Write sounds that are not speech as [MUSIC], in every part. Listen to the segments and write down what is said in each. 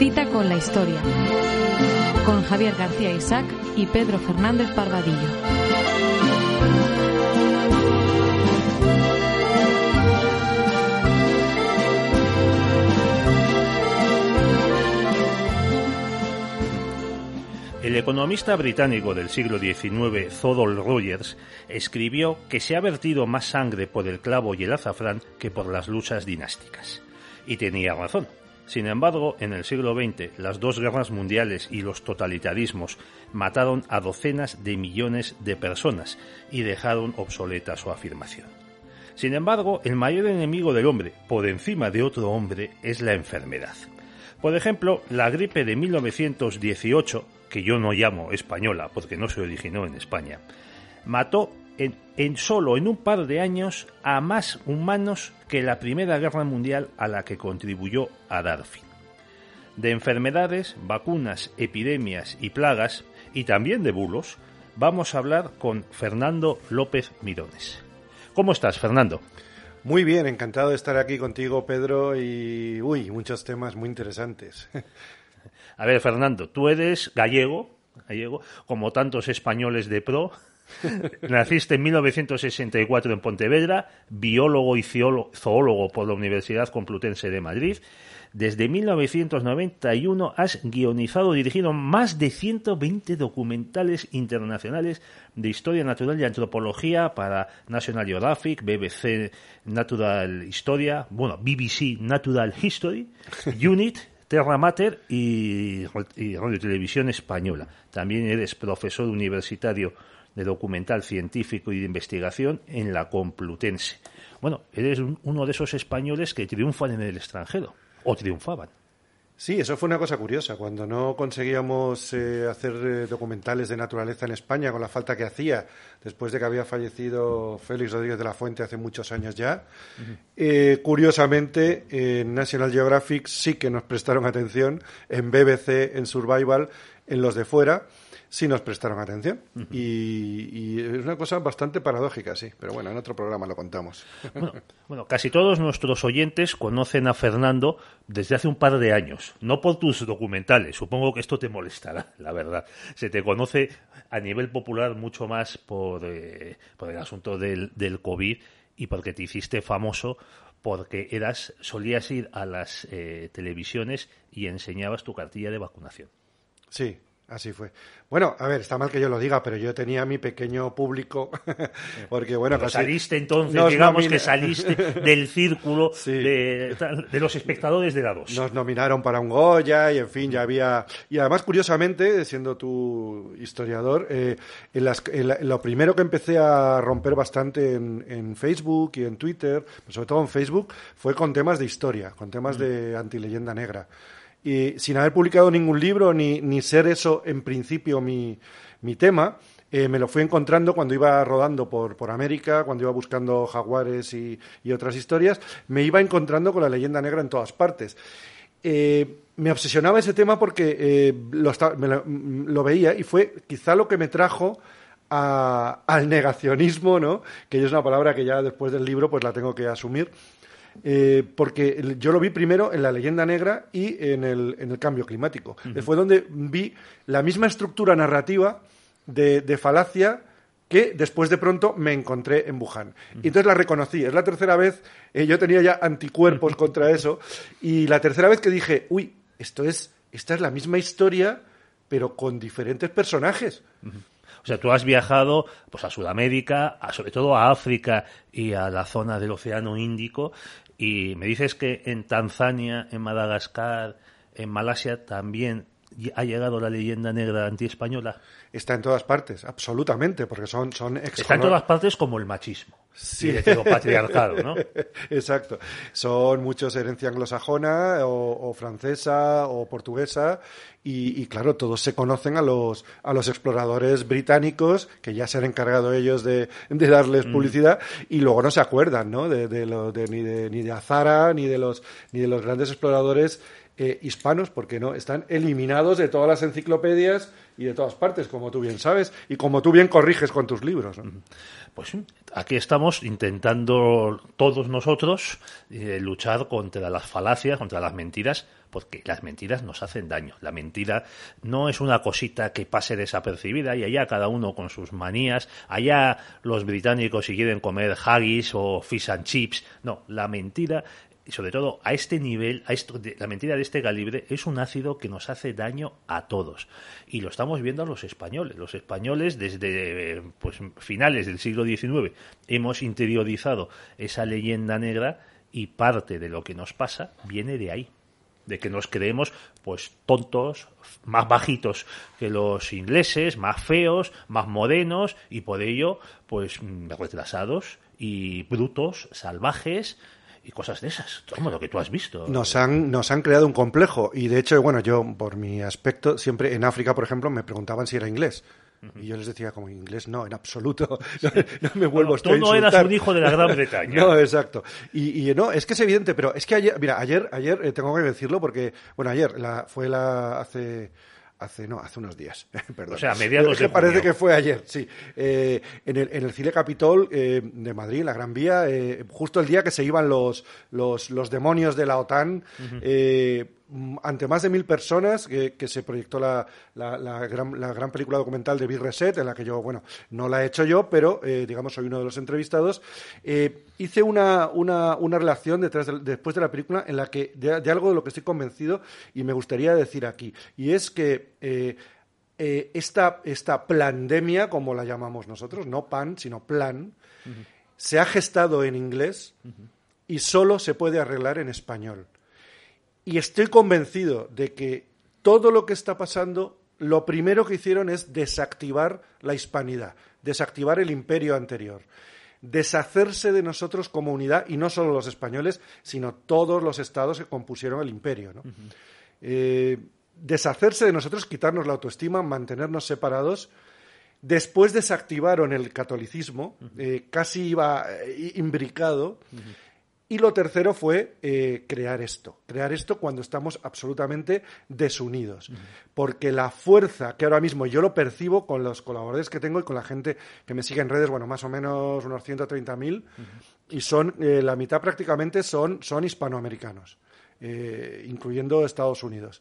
Cita con la historia. Con Javier García Isaac y Pedro Fernández Parvadillo. El economista británico del siglo XIX, Thodol Rogers, escribió que se ha vertido más sangre por el clavo y el azafrán que por las luchas dinásticas. Y tenía razón. Sin embargo, en el siglo XX, las dos guerras mundiales y los totalitarismos mataron a docenas de millones de personas y dejaron obsoleta su afirmación. Sin embargo, el mayor enemigo del hombre, por encima de otro hombre, es la enfermedad. Por ejemplo, la gripe de 1918, que yo no llamo española porque no se originó en España, mató en, en, solo en un par de años a más humanos que la Primera Guerra Mundial a la que contribuyó a dar fin. De enfermedades, vacunas, epidemias y plagas, y también de bulos, vamos a hablar con Fernando López Mirones. ¿Cómo estás, Fernando? Muy bien, encantado de estar aquí contigo, Pedro, y uy, muchos temas muy interesantes. [LAUGHS] A ver, Fernando, tú eres gallego, gallego, como tantos españoles de pro. Naciste en 1964 en Pontevedra, biólogo y zoólogo por la Universidad Complutense de Madrid. Desde 1991 has guionizado y dirigido más de 120 documentales internacionales de historia natural y antropología para National Geographic, BBC Natural Historia, bueno, BBC Natural History, UNIT, Terra Mater y, y Radio Televisión Española. También eres profesor universitario de documental científico y de investigación en la Complutense. Bueno, eres un, uno de esos españoles que triunfan en el extranjero, o triunfaban. Sí, eso fue una cosa curiosa. Cuando no conseguíamos eh, hacer eh, documentales de naturaleza en España con la falta que hacía, después de que había fallecido Félix Rodríguez de la Fuente hace muchos años ya, uh -huh. eh, curiosamente en National Geographic sí que nos prestaron atención, en BBC, en Survival, en los de fuera, sí nos prestaron atención. Uh -huh. y, y, es una cosa bastante paradójica, sí. Pero bueno, en otro programa lo contamos. [LAUGHS] Bueno, bueno, casi todos nuestros oyentes conocen a Fernando desde hace un par de años. No por tus documentales. Supongo que esto te molestará, [LAUGHS] la verdad. Se te conoce a nivel popular mucho más por, eh, por el asunto del, del COVID y porque te hiciste famoso porque eras solías ir a las eh, televisiones y enseñabas tu cartilla de vacunación. Sí, Así fue. Bueno, a ver, está mal que yo lo diga, pero yo tenía mi pequeño público, [LAUGHS] porque bueno... Pero saliste entonces, digamos nomina... que saliste [LAUGHS] del círculo sí. de, de, los espectadores de la 2. Nos nominaron para un Goya y en fin, ya había... Y además, curiosamente, siendo tu historiador, eh, en las, en la, en lo primero que empecé a romper bastante en, en, Facebook y en Twitter, sobre todo en Facebook, fue con temas de historia, con temas mm. de antileyenda negra sin haber publicado ningún libro ni, ser eso en principio mi, tema, eh, me lo fui encontrando cuando iba rodando por, América, cuando iba buscando jaguares y, otras historias, me iba encontrando con la leyenda negra en todas partes. Eh, me obsesionaba ese tema porque eh, lo, lo, veía y fue quizá lo que me trajo al negacionismo, ¿no? que es una palabra que ya después del libro pues la tengo que asumir. Eh, porque yo lo vi primero en la leyenda negra y en el, en el cambio climático. Uh -huh. Fue donde vi la misma estructura narrativa de, de, falacia que después de pronto me encontré en Wuhan. Uh. Y entonces la reconocí. Es la tercera vez, eh, yo tenía ya anticuerpos [LAUGHS] contra eso, y la tercera vez que dije, uy, esto es, esta es la misma historia, pero con diferentes personajes. Uh -huh. O sea, tú has viajado pues, a Sudamérica, a, sobre todo a África y a la zona del Océano Índico, y me dices que en Tanzania, en Madagascar, en Malasia también ha llegado la leyenda negra antiespañola? Está en todas partes, absolutamente, porque son, son ex Está en todas partes como el machismo. Sí. Heteropatriarcado, ¿no? [LAUGHS] Exacto. Son muchos herencia anglosajona o, o francesa o portuguesa y, y, claro, todos se conocen a los, a los exploradores británicos que ya se han encargado ellos de, de darles Mm. publicidad y luego no se acuerdan, ¿no? De, de lo- de- ni, de, ni de Azara ni de los, ni de los grandes exploradores eh, hispanos porque no están eliminados de todas las enciclopedias y de todas partes, como tú bien sabes y como tú bien corriges con tus libros. ¿no? Pues aquí estamos intentando todos nosotros eh, luchar contra las falacias, contra las mentiras, porque las mentiras nos hacen daño. La mentira no es una cosita que pase desapercibida y allá cada uno con sus manías, allá los británicos si quieren comer haggis o fish and chips. No, la mentira y sobre todo a este nivel, a esto, la mentira de este calibre, es un ácido que nos hace daño a todos. Y lo estamos viendo a los españoles. Los españoles, desde pues, finales del siglo XIX, hemos interiorizado esa leyenda negra y parte de lo que nos pasa viene de ahí. De que nos creemos, pues, tontos, más bajitos que los ingleses, más feos, más morenos y por ello, pues, retrasados y brutos, salvajes y cosas de esas. Como lo que tú has visto. Nos han, nos han creado un complejo y de hecho, bueno, yo por mi aspecto, siempre en África, por ejemplo, me preguntaban si era inglés. Y yo les decía como inglés, no, en absoluto. [LAUGHS] [LAUGHS] No, no me vuelvo Tú esto a no eras un hijo de la Gran [LAUGHS] Bretaña. No, exacto. Y, y no, es que es evidente, pero es que ayer, mira, ayer, ayer eh, tengo que decirlo porque, bueno, ayer la, fue la hace hace no, hace unos días, [LAUGHS] perdón. O sea, a mediados de parece junio. que fue ayer, sí. Eh, en, el, en el Cine Capitol eh, de Madrid, en la Gran Vía, eh, justo el día que se iban los, los, los demonios de la OTAN, ante más de mil personas, que, que se proyectó la, la, la gran, la gran película documental de Bill Reset, en la que yo, bueno, no la he hecho yo, pero eh, digamos soy uno de los entrevistados, eh, hice una, una, una relación detrás de- después de la película en la que de, de algo de lo que estoy convencido y me gustaría decir aquí, y es que eh, esta, esta plandemia, como la llamamos nosotros, no pan, sino plan, se ha gestado en inglés y solo se puede arreglar en español. Y estoy convencido de que todo lo que está pasando, lo primero que hicieron es desactivar la hispanidad, desactivar el imperio anterior, deshacerse de nosotros como unidad, y no solo los españoles, sino todos los estados que compusieron el imperio. ¿no? Eh, deshacerse de nosotros, quitarnos la autoestima, mantenernos separados. Después desactivaron el catolicismo, eh, casi iba eh, imbricado. Y lo tercero fue eh, crear esto, crear esto cuando estamos absolutamente desunidos. Porque la fuerza que ahora mismo yo lo percibo con los colaboradores que tengo y con la gente que me sigue en redes, bueno, más o menos unos 130.000, y son, eh, la mitad prácticamente son, son hispanoamericanos, eh, incluyendo Estados Unidos.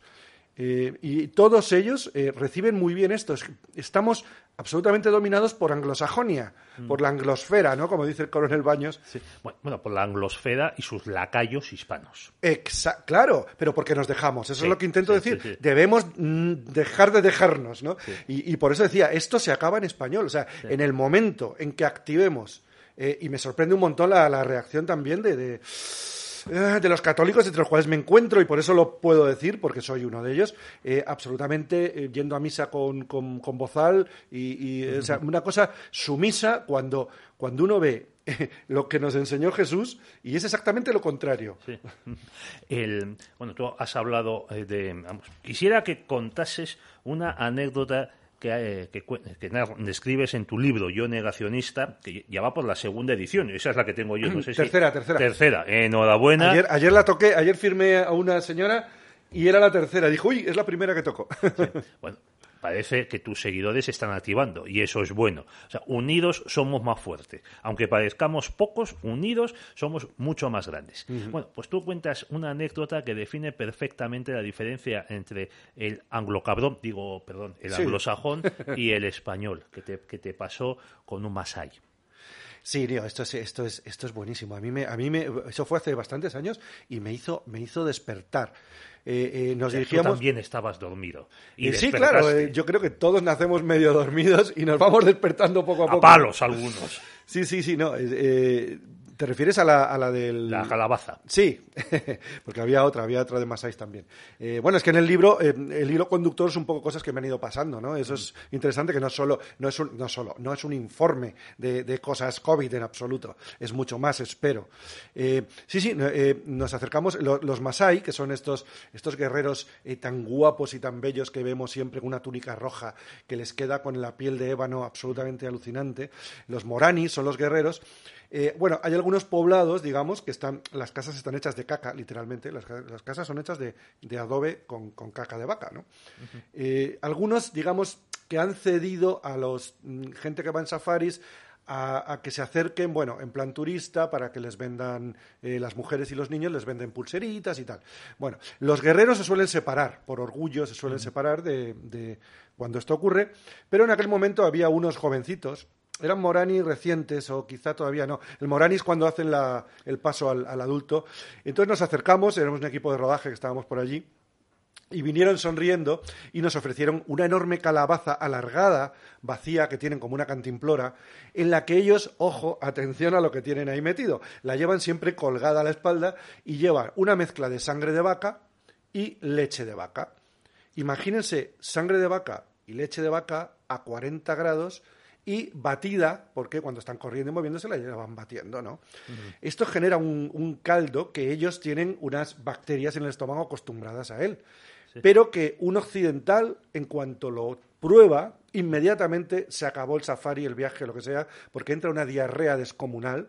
Eh, y todos ellos eh, reciben muy bien esto. Es- Estamos absolutamente dominados por anglosajonia, por la anglosfera, ¿no? Como dice el coronel Baños. Sí. Bueno, por la anglosfera y sus lacayos hispanos. Exa- claro, pero porque nos dejamos. Eso Sí, es lo que intento sí, decir. Debemos mm, dejar de dejarnos, ¿no? Y, y por eso decía, esto se acaba en español. O sea, en el momento en que activemos, eh, y me sorprende un montón la, la reacción también de, de, de los católicos entre los cuales me encuentro, y por eso lo puedo decir, porque soy uno de ellos, eh, absolutamente eh, yendo a misa con, con, bozal, y, eh, o sea, una cosa sumisa cuando, cuando uno ve lo que nos enseñó Jesús, y es exactamente lo contrario. [LAUGHS] El, bueno, tú has hablado de... vamos, quisiera que contases una anécdota que, eh, que, describes en tu libro Yo Negacionista, que ya va por la segunda edición, esa es la que tengo yo, no sé si... Tercera, tercera. Tercera, enhorabuena. Ayer, ayer la toqué, ayer firmé a una señora y era la tercera. Dijo, uy, es la primera que toco. [LAUGHS] Bueno, parece que tus seguidores se están activando y eso es bueno. O sea, unidos somos más fuertes. Aunque parezcamos pocos, unidos somos mucho más grandes. Bueno, pues tú cuentas una anécdota que define perfectamente la diferencia entre el anglocabrón, digo, perdón, el Sí. anglosajón [LAUGHS] y el español, que te, que te pasó con un masai. Sí, tío, esto es, esto es, esto es buenísimo. A mí me, a mí me, eso fue hace bastantes años y me hizo, me hizo despertar. Eh, eh, nos O sea, tú dirigíamos. también estabas dormido. Y Eh, sí, claro. eh, yo creo que todos nacemos medio dormidos y nos vamos [LAUGHS] despertando poco a poco. a palos algunos. Sí, sí, sí, no. eh, eh, ¿Te refieres a la, a la del... La calabaza. Sí, [LAUGHS] porque había otra, había otra de Masáis también. Eh, bueno, es que en el libro, eh, el hilo conductor es un poco cosas que me han ido pasando, ¿no? Eso es interesante, que no solo, no es un, no solo, no es un informe de, de cosas COVID en absoluto, es mucho más, espero. Eh, sí, sí, nos acercamos, lo- los Masai, que son estos, estos guerreros tan guapos y tan bellos que vemos siempre con una túnica roja que les queda con la piel de ébano absolutamente alucinante. Los Morani son los guerreros. Eh, bueno, hay algunos poblados, digamos, que están, las casas están hechas de caca, literalmente. Las, ca- las casas son hechas de, de adobe con, con caca de vaca, ¿no? Eh, algunos, digamos, que han cedido a los mm, gente que va en safaris a, a que se acerquen, bueno, en plan turista, para que les vendan, eh, las mujeres y los niños les venden pulseritas y tal. Bueno, los guerreros se suelen separar, por orgullo se suelen separar de, de cuando esto ocurre, pero en aquel momento había unos jovencitos eran Morani recientes o quizá todavía no. El Morani es cuando hacen la- el paso al, al adulto. Entonces nos acercamos, éramos un equipo de rodaje que estábamos por allí, y vinieron sonriendo y nos ofrecieron una enorme calabaza alargada, vacía, que tienen como una cantimplora, en la que ellos, ojo, atención a lo que tienen ahí metido, la llevan siempre colgada a la espalda y llevan una mezcla de sangre de vaca y leche de vaca. Imagínense sangre de vaca y leche de vaca a 40 grados y batida, porque cuando están corriendo y moviéndose la llevan batiendo, ¿no? Esto genera un, un caldo que ellos tienen unas bacterias en el estómago acostumbradas a él, pero que un occidental, en cuanto lo prueba, inmediatamente se acabó el safari, el viaje, lo que sea, porque entra una diarrea descomunal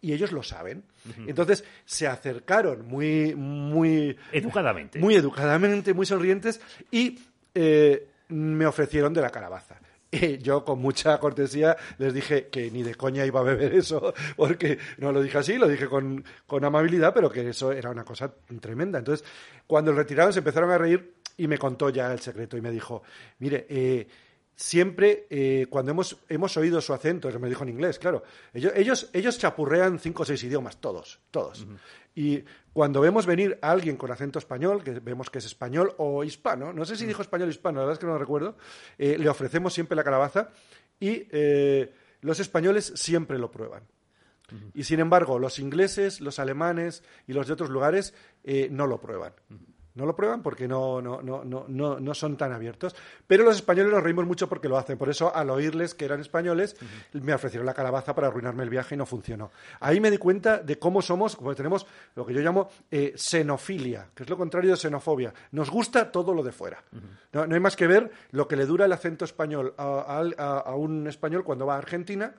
y ellos lo saben. Entonces se acercaron muy, muy Educadamente. muy educadamente, muy sonrientes y eh, me ofrecieron de la calabaza. Y [LAUGHS] yo con mucha cortesía les dije que ni de coña iba a beber eso, porque no lo dije así, lo dije con, con amabilidad, pero que eso era una cosa tremenda. Entonces, cuando el retiraron se empezaron a reír y me contó ya el secreto y me dijo, mire, eh, siempre eh, cuando hemos, hemos oído su acento, me dijo en inglés, claro, ellos, ellos, ellos chapurrean cinco o seis idiomas, todos, todos. Y cuando vemos venir a alguien con acento español, que vemos que es español o hispano, no sé si dijo español o hispano, la verdad es que no lo recuerdo, eh, le ofrecemos siempre la calabaza y eh, los españoles siempre lo prueban. Y sin embargo, los ingleses, los alemanes y los de otros lugares no lo prueban. No lo prueban porque no, no, no, no, no, no son tan abiertos. Pero los españoles nos reímos mucho porque lo hacen. Por eso, al oírles que eran españoles, me ofrecieron la calabaza para arruinarme el viaje y no funcionó. Ahí me di cuenta de cómo somos, como tenemos lo que yo llamo eh, xenofilia, que es lo contrario de xenofobia. Nos gusta todo lo de fuera. no, no hay más que ver lo que le dura el acento español a, a- a un español cuando va a Argentina.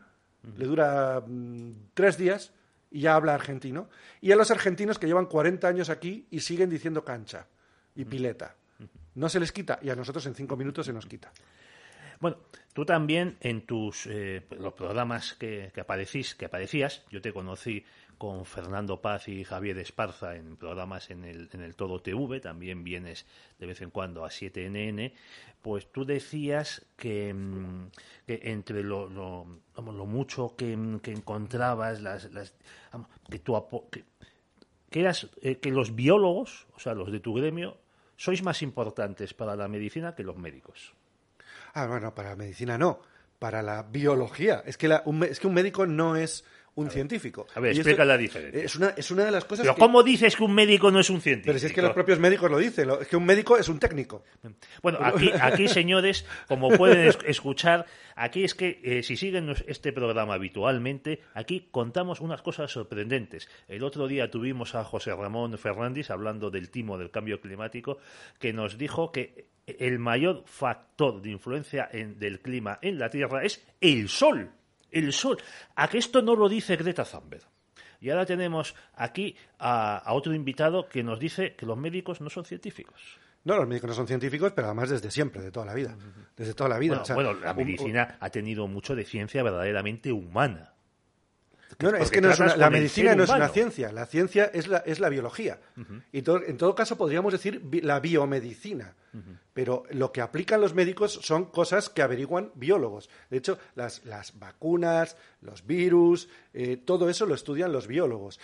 Le dura mm, tres días y ya habla argentino. Y a los argentinos que llevan 40 años aquí y siguen diciendo cancha y pileta. No se les quita y a nosotros en cinco minutos se nos quita. Bueno, tú también en tus eh, los programas que, que aparecís, que aparecías, yo te conocí con Fernando Paz y Javier Esparza en programas en el, en el Todo TV, también vienes de vez en cuando a 7NN, pues tú decías que, mm, entre lo, lo, lo mucho que, mm, que encontrabas, las, las, que, apo- que, que eras, eh, que los biólogos, o sea, los de tu gremio, sois más importantes para la medicina que los médicos. Ah, bueno, para la medicina no, para la biología. Es que, la- un, es que un médico no es un científico. a ver, Y esto- explica la diferencia. Es una, es una de las cosas Pero que- ¿cómo dices que un médico no es un científico? Pero si es que los propios médicos lo dicen, es que un médico es un técnico. Bueno, aquí, [LAUGHS] aquí, señores, como pueden es- escuchar, aquí es que eh, si siguen este programa habitualmente, aquí contamos unas cosas sorprendentes. El otro día tuvimos a José Ramón Fernández hablando del timo del cambio climático, que nos dijo que el mayor factor de influencia en- del clima en la Tierra es el sol. El sol. A que esto no lo dice Greta Thunberg. Y ahora tenemos aquí a, a otro invitado que nos dice que los médicos no son científicos. No, los médicos no son científicos, pero además desde siempre, de toda la vida. Desde toda la vida. Bueno, O sea, bueno, la un- un- medicina ha tenido mucho de ciencia verdaderamente humana. No, no, es que no es tratas una- la medicina no es una ciencia, la ciencia es la, es la biología. Y to- en todo caso podríamos decir bi- la biomedicina. Pero lo que aplican los médicos son cosas que averiguan biólogos. De hecho, las, las vacunas, los virus, eh, todo eso lo estudian los biólogos.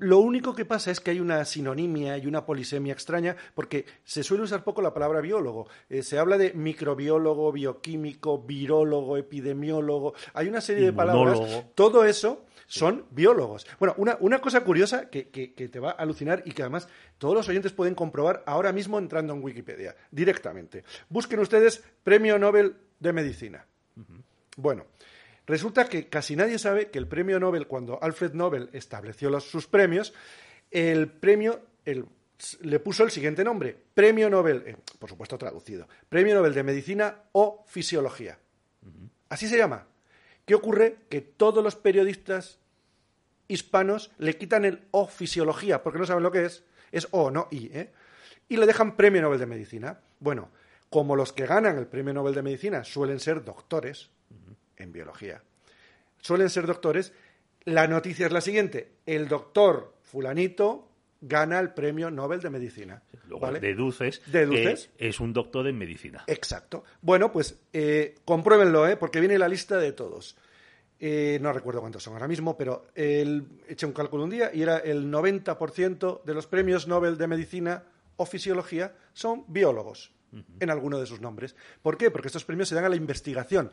Lo único que pasa es que hay una sinonimia y una polisemia extraña porque se suele usar poco la palabra biólogo. Eh, se habla de microbiólogo, bioquímico, virólogo, epidemiólogo. Hay una serie de palabras. Todo eso son biólogos. Bueno, una, una cosa curiosa que, que- que te va a alucinar y que además todos los oyentes pueden comprobar ahora mismo entrando en Wikipedia, directamente. Busquen ustedes Premio Nobel de Medicina. Bueno, resulta que casi nadie sabe que el premio Nobel, cuando Alfred Nobel estableció los- sus premios, el premio el- le puso el siguiente nombre, Premio Nobel, eh, por supuesto traducido, Premio Nobel de Medicina o Fisiología. Así se llama. ¿Qué ocurre? Que todos los periodistas hispanos le quitan el O fisiología, porque no saben lo que es. Es O, no I, ¿eh? Y le dejan premio Nobel de Medicina. Bueno, como los que ganan el premio Nobel de Medicina suelen ser doctores en biología, suelen ser doctores, la noticia es la siguiente. El doctor fulanito gana el premio Nobel de Medicina. Luego ¿vale? deduces, Deduces. que es un doctor en medicina. Exacto. Bueno, pues eh, compruébenlo, ¿eh? porque viene la lista de todos. Eh, no recuerdo cuántos son ahora mismo, pero el, eché un cálculo un día y era el 90% de los premios Nobel de Medicina o Fisiología son biólogos en alguno de sus nombres. ¿Por qué? Porque estos premios se dan a la investigación.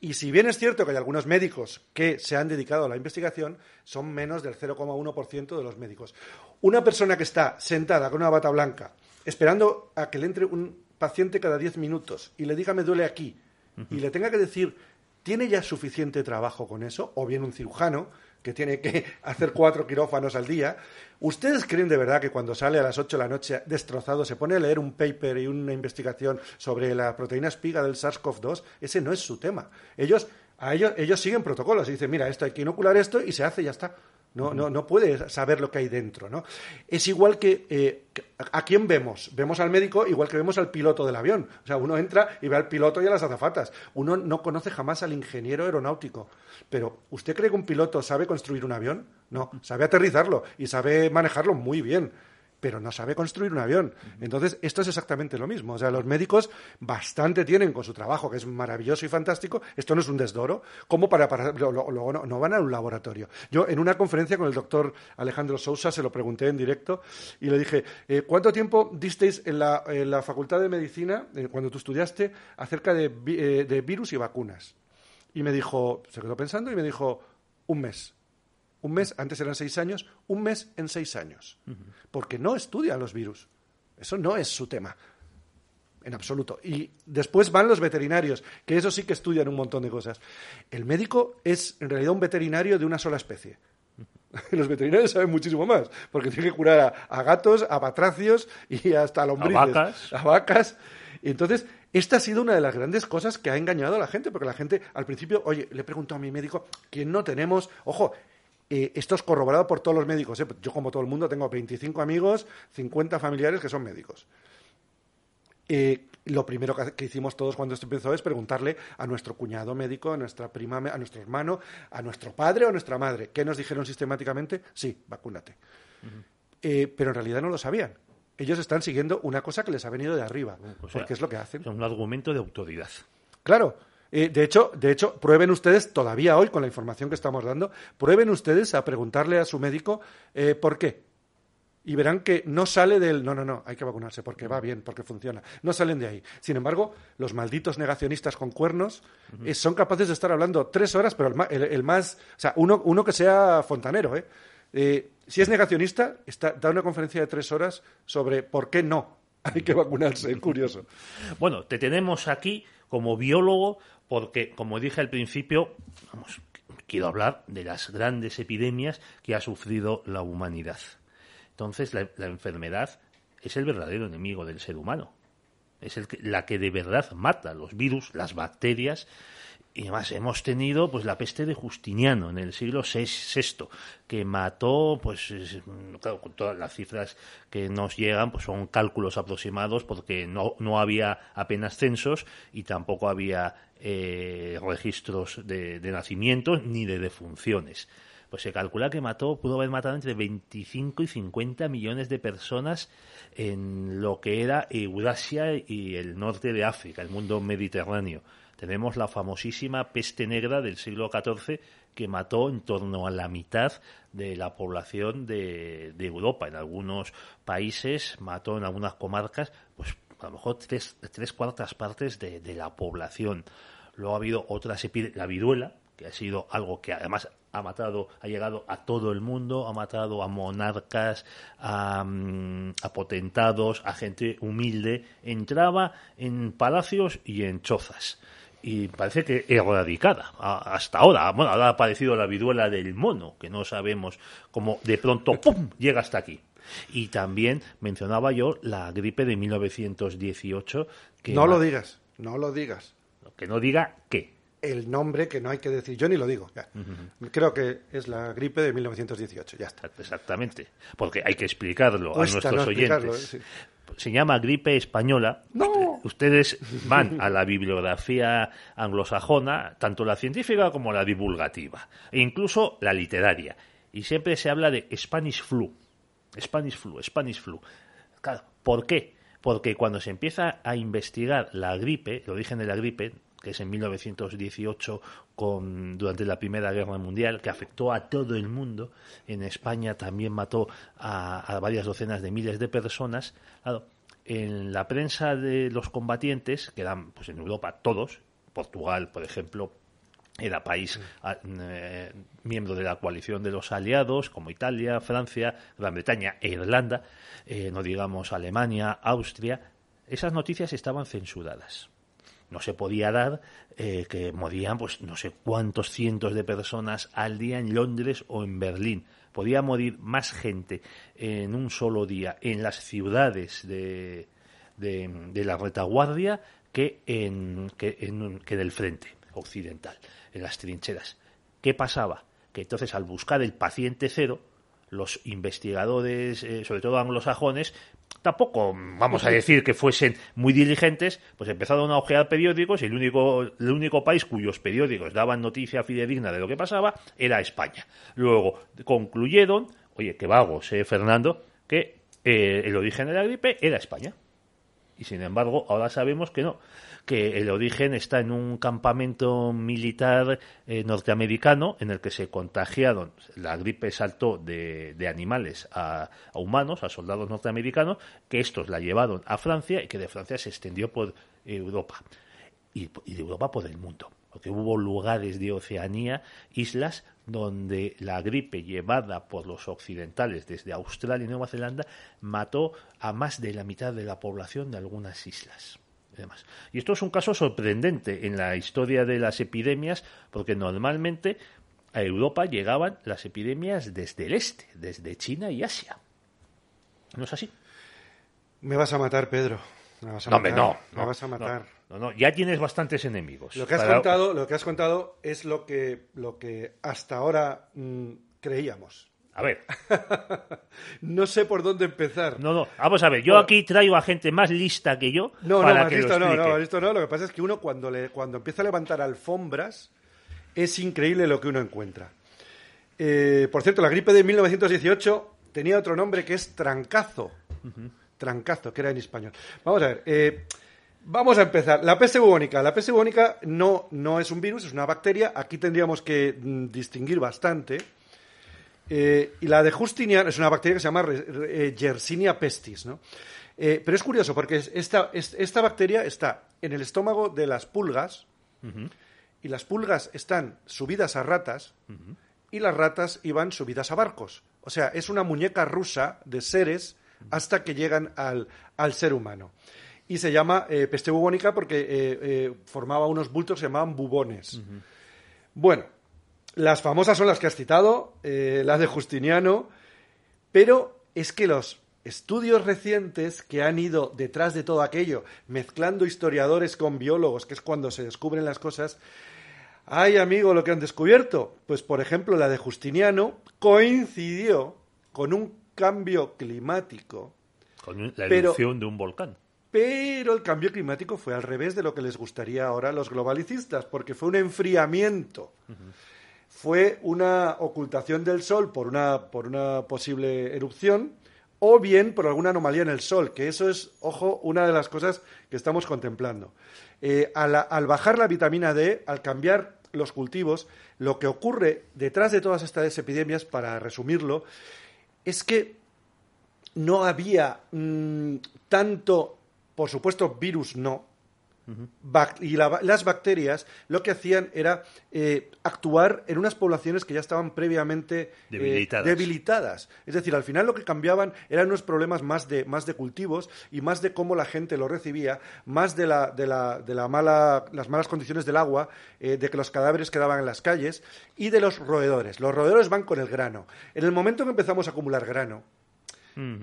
Y si bien es cierto que hay algunos médicos que se han dedicado a la investigación, son menos del 0,1% de los médicos. Una persona que está sentada con una bata blanca, esperando a que le entre un paciente cada 10 minutos y le diga me duele aquí, y le tenga que decir, ¿tiene ya suficiente trabajo con eso? O bien un cirujano que tiene que [LAUGHS] hacer cuatro quirófanos al día. ¿Ustedes creen de verdad que cuando sale a las 8 de la noche destrozado se pone a leer un paper y una investigación sobre la proteína espiga del SARS-CoV-2? Ese no es su tema. Ellos, a ellos, ellos siguen protocolos y dicen, mira, esto hay que inocular esto y se hace y ya está. No, no, no puede saber lo que hay dentro, ¿no? Es igual que, eh, que- ¿a quién vemos? Vemos al médico igual que vemos al piloto del avión. O sea, uno entra y ve al piloto y a las azafatas. Uno no conoce jamás al ingeniero aeronáutico. Pero, ¿usted cree que un piloto sabe construir un avión? No, sabe aterrizarlo y sabe manejarlo muy bien pero no sabe construir un avión. Entonces, esto es exactamente lo mismo. O sea, los médicos bastante tienen con su trabajo, que es maravilloso y fantástico. Esto no es un desdoro, como para, para luego no, no van a un laboratorio. Yo, en una conferencia con el doctor Alejandro Sousa, se lo pregunté en directo y le dije, eh, ¿cuánto tiempo disteis en la, en la Facultad de Medicina, eh, cuando tú estudiaste, acerca de, eh, de virus y vacunas? Y me dijo, se quedó pensando y me dijo, un mes. Un mes, antes eran seis años, un mes en seis años. Porque no estudian los virus. Eso no es su tema. En absoluto. Y después van los veterinarios, que eso sí que estudian un montón de cosas. El médico es en realidad un veterinario de una sola especie. [LAUGHS] Los veterinarios saben muchísimo más, porque tienen que curar a, a gatos, a batracios y hasta a lombrices. vacas. A vacas. Y entonces, esta ha sido una de las grandes cosas que ha engañado a la gente, porque la gente al principio, oye, le he preguntado a mi médico, ¿quién no tenemos? Ojo, eh, esto es corroborado por todos los médicos. ¿eh? Yo, como todo el mundo, tengo 25 amigos, 50 familiares que son médicos. Eh, lo primero que, hicimos todos cuando esto empezó es preguntarle a nuestro cuñado médico, a nuestra prima, a nuestro hermano, a nuestro padre o a nuestra madre. ¿Qué nos dijeron sistemáticamente? Sí, vacúnate. Eh, pero en realidad no lo sabían. Ellos están siguiendo una cosa que les ha venido de arriba, O sea, porque es lo que hacen. Es un argumento de autoridad. Claro. Eh, de hecho, de hecho, prueben ustedes todavía hoy con la información que estamos dando, prueben ustedes a preguntarle a su médico eh, por qué. Y verán que no sale del no, no, no, hay que vacunarse porque va bien, porque funciona. No salen de ahí. Sin embargo, los malditos negacionistas con cuernos eh, son capaces de estar hablando tres horas, pero el, ma- el- el más. O sea, uno, uno que sea fontanero, ¿eh? Eh, si es negacionista, está, da una conferencia de tres horas sobre por qué no hay que vacunarse. Curioso. Bueno, te tenemos aquí como biólogo porque, como dije al principio, vamos, quiero hablar de las grandes epidemias que ha sufrido la humanidad. Entonces, la, enfermedad es el verdadero enemigo del ser humano. Es el que- la que de verdad mata los virus, las bacterias. Y además hemos tenido pues la peste de Justiniano en el siglo VI, que mató, pues es- claro, con todas las cifras que nos llegan, pues son cálculos aproximados porque no, no había apenas censos y tampoco había eh, registros de, de nacimientos ni de defunciones. Pues se calcula que mató, pudo haber matado entre 25 y 50 millones de personas en lo que era Eurasia y el norte de África, el mundo mediterráneo. Tenemos la famosísima peste negra del siglo XIV que mató en torno a la mitad de la población de, de Europa. En algunos países mató en algunas comarcas, pues a lo mejor tres, tres cuartas partes de, de la población. Luego ha habido otras la viruela, que ha sido algo que además ha matado, ha llegado a todo el mundo, ha matado a monarcas, a, mm, a potentados, a gente humilde. Entraba en palacios y en chozas. Y parece que erradicada hasta ahora. Bueno, ahora ha aparecido la viruela del mono, que no sabemos cómo de pronto ¡pum! llega hasta aquí. Y también mencionaba yo la gripe de 1918. Que No lo digas, no lo digas. Que no diga qué. El nombre que no hay que decir, yo ni lo digo. ya. Creo que es la gripe de 1918, ya está. Exactamente. Porque hay que explicarlo Cuesta a nuestros no oyentes. ¿eh? Se llama gripe española. No. Ustedes [LAUGHS] van a la bibliografía anglosajona, tanto la científica como la divulgativa, e incluso la literaria. Y siempre se habla de Spanish flu. Spanish flu, Spanish flu. Claro, ¿Por qué? Porque cuando se empieza a investigar la gripe, el origen de la gripe, que es en 1918 con, durante la Primera Guerra Mundial, que afectó a todo el mundo, en España también mató a, a varias docenas de miles de personas. Claro, en la prensa de los combatientes, que eran pues, en Europa todos, Portugal, por ejemplo, era país a- eh, miembro de la coalición de los aliados, como Italia, Francia, Gran Bretaña e Irlanda, eh, no digamos Alemania, Austria, esas noticias estaban censuradas. No se podía dar eh, que morían, pues no sé cuántos cientos de personas al día en Londres o en Berlín. Podía morir más gente en un solo día en las ciudades de, de, de la retaguardia que en, que en que en el frente occidental, en las trincheras. ¿Qué pasaba? Que entonces al buscar el paciente cero, los investigadores, eh, sobre todo anglosajones, tampoco vamos a decir que fuesen muy diligentes, pues empezaron a ojear periódicos y el único, el único país cuyos periódicos daban noticia fidedigna de lo que pasaba era España. Luego concluyeron, oye, que vagos, eh, Fernando, que eh, el origen de la gripe era España. Y sin embargo, ahora sabemos que no, que el origen está en un campamento militar eh, norteamericano en el que se contagiaron, la gripe saltó de, de animales a, a humanos, a soldados norteamericanos, que estos la llevaron a Francia y que de Francia se extendió por Europa y, y de Europa por el mundo. Porque hubo lugares de Oceanía, islas, donde la gripe llevada por los occidentales desde Australia y Nueva Zelanda mató a más de la mitad de la población de algunas islas. y demás. Y esto es un caso sorprendente en la historia de las epidemias, porque normalmente a Europa llegaban las epidemias desde el este, desde China y Asia. ¿No es así? Me vas a matar, Pedro. Me vas a No, matar. no, Me no, vas a matar. No, no, ya tienes bastantes enemigos. Lo que has Para- contado, lo que has contado es lo que, lo que hasta ahora mm, creíamos. A ver, [LAUGHS] No sé por dónde empezar. no, no, vamos a ver, yo Bueno. aquí traigo a gente más lista que yo No, para no, que listo no, no, listo no. Lo que pasa es que uno cuando, le, cuando empieza a levantar alfombras es increíble lo que uno encuentra. Eh, por cierto, la gripe de 1918 tenía otro nombre que es trancazo. Trancazo, que era en español. Vamos a ver. eh, vamos a empezar. La peste bubónica. La peste bubónica no, no es un virus, es una bacteria. Aquí tendríamos que mm, distinguir bastante. Eh, y la de Justinian es una bacteria que se llama eh, Yersinia pestis, ¿no? Eh, pero es curioso porque es- esta, es- esta bacteria está en el estómago de las pulgas y las pulgas están subidas a ratas y las ratas iban subidas a barcos. O sea, es una muñeca rusa de seres hasta que llegan al, al ser humano. Y se llama eh, peste bubónica porque eh, eh, formaba unos bultos que se llamaban bubones. Bueno, las famosas son las que has citado, las de Justiniano, pero es que los estudios recientes que han ido detrás de todo aquello, mezclando historiadores con biólogos, que es cuando se descubren las cosas, ay amigo, lo que han descubierto, pues por ejemplo la de Justiniano coincidió con un cambio climático, Con la Pero- erupción de un volcán. Pero el cambio climático fue al revés de lo que les gustaría ahora a los globalicistas, porque fue un enfriamiento. Fue una ocultación del Sol por una, por una posible erupción o bien por alguna anomalía en el Sol, que eso es, ojo, una de las cosas que estamos contemplando. Eh, al, al bajar la vitamina D, al cambiar los cultivos, lo que ocurre detrás de todas estas epidemias, para resumirlo, es que no había mm, tanto, por supuesto, virus no, bac- y la- las bacterias lo que hacían era eh, actuar en unas poblaciones que ya estaban previamente eh, Debilitadas. debilitadas. Es decir, al final lo que cambiaban eran unos problemas más de, más de cultivos y más de cómo la gente lo recibía, más de, la, de, la, de la mala, las malas condiciones del agua, eh, de que los cadáveres quedaban en las calles y de los roedores. Los roedores van con el grano. En el momento que empezamos a acumular grano,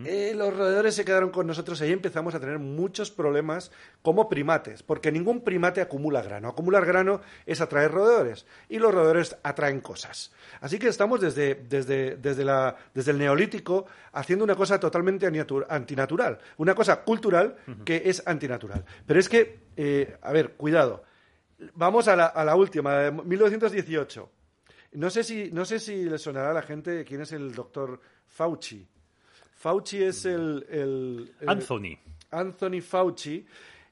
eh, los roedores se quedaron con nosotros y ahí empezamos a tener muchos problemas como primates, porque ningún primate acumula grano. Acumular grano es atraer roedores y los roedores atraen cosas. Así que estamos desde, desde, desde, la, desde el neolítico haciendo una cosa totalmente antinatural, una cosa cultural que es antinatural. Pero es que, eh, a ver, cuidado. Vamos a la, a la última, de 1918. No sé, si, no sé si le sonará a la gente quién es el doctor Fauci. Fauci es el... el- el- Anthony. Anthony Fauci.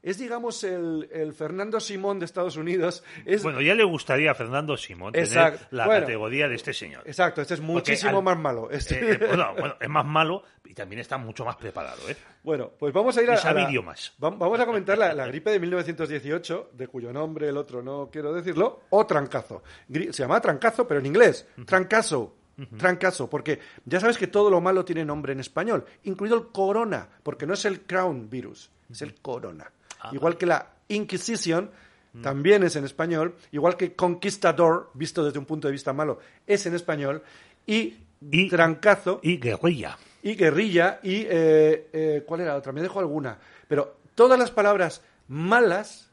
Es, digamos, el, el Fernando Simón de Estados Unidos. Es, Bueno, ya le gustaría a Fernando Simón tener Exacto. la Bueno. categoría de este señor. Exacto, este es muchísimo al- más malo. Este- Eh, eh, bueno, bueno, es más malo y también está mucho más preparado, ¿eh? Bueno, pues vamos a ir a, a la- idiomas. vam- Vamos a comentar la, la gripe de 1918, de cuyo nombre el otro no quiero decirlo, o trancazo. Se llama trancazo, pero en inglés. Trancazo. Trancazo, porque ya sabes que todo lo malo tiene nombre en español, incluido el corona, porque no es el crown virus, es el corona. Ah, Igual que la Inquisition, también es en español, igual que Conquistador, visto desde un punto de vista malo, es en español, y, Y- trancazo Y guerrilla. y guerrilla y eh, eh, ¿cuál era la otra? Me dejo alguna. Pero todas las palabras malas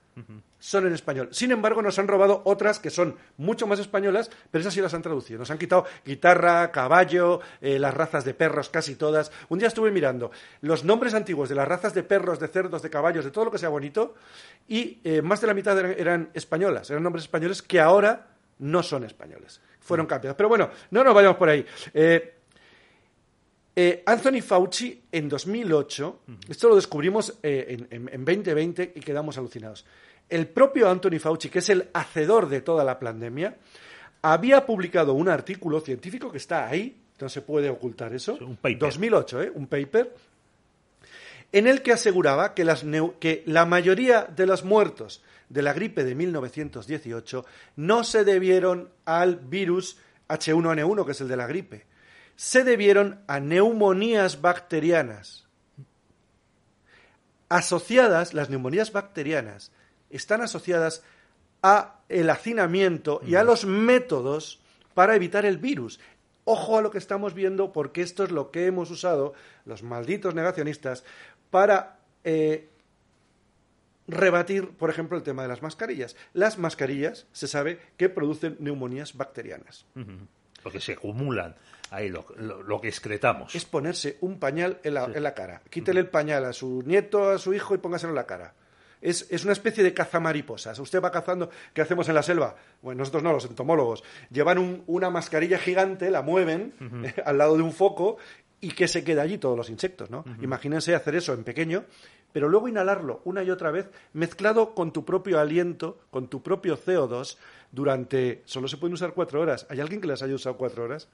son en español. Sin embargo, nos han robado otras que son mucho más españolas, pero esas sí las han traducido. Nos han quitado guitarra, caballo, eh, las razas de perros, casi todas. Un día estuve mirando los nombres antiguos de las razas de perros, de cerdos, de caballos, de todo lo que sea bonito, y eh, más de la mitad eran, eran españolas, eran nombres españoles que ahora no son españoles. Fueron cambiados. Pero bueno, no nos vayamos por ahí. Eh, eh, Anthony Fauci en 2008, esto lo descubrimos eh, en, en- en 2020 y quedamos alucinados. El propio Anthony Fauci, que es el hacedor de toda la pandemia, había publicado un artículo científico que está ahí, no se puede ocultar eso, un paper. 2008, ¿eh? un paper, en el que aseguraba que, las neu- que la mayoría de los muertos de la gripe de 1918 no se debieron al virus H1N1, que es el de la gripe, se debieron a neumonías bacterianas. Asociadas, las neumonías bacterianas están asociadas a el hacinamiento y a los métodos para evitar el virus. Ojo a lo que estamos viendo, porque esto es lo que hemos usado, los malditos negacionistas, para eh, rebatir, por ejemplo, el tema de las mascarillas. Las mascarillas se sabe que producen neumonías bacterianas. Porque se acumulan ahí lo, lo- lo que excretamos. Es ponerse un pañal en la, en la cara. Quítele el pañal a su nieto, a su hijo y póngaselo en la cara. Es, es una especie de cazamariposas. Usted va cazando, ¿qué hacemos en la selva? Bueno, nosotros no, los entomólogos. Llevan un- una mascarilla gigante, la mueven eh, al lado de un foco y que se queda allí todos los insectos, ¿no? Imagínense hacer eso en pequeño, pero luego inhalarlo una y otra vez, mezclado con tu propio aliento, con tu propio CO2, durante... Solo se pueden usar cuatro horas. ¿Hay alguien que las haya usado cuatro horas?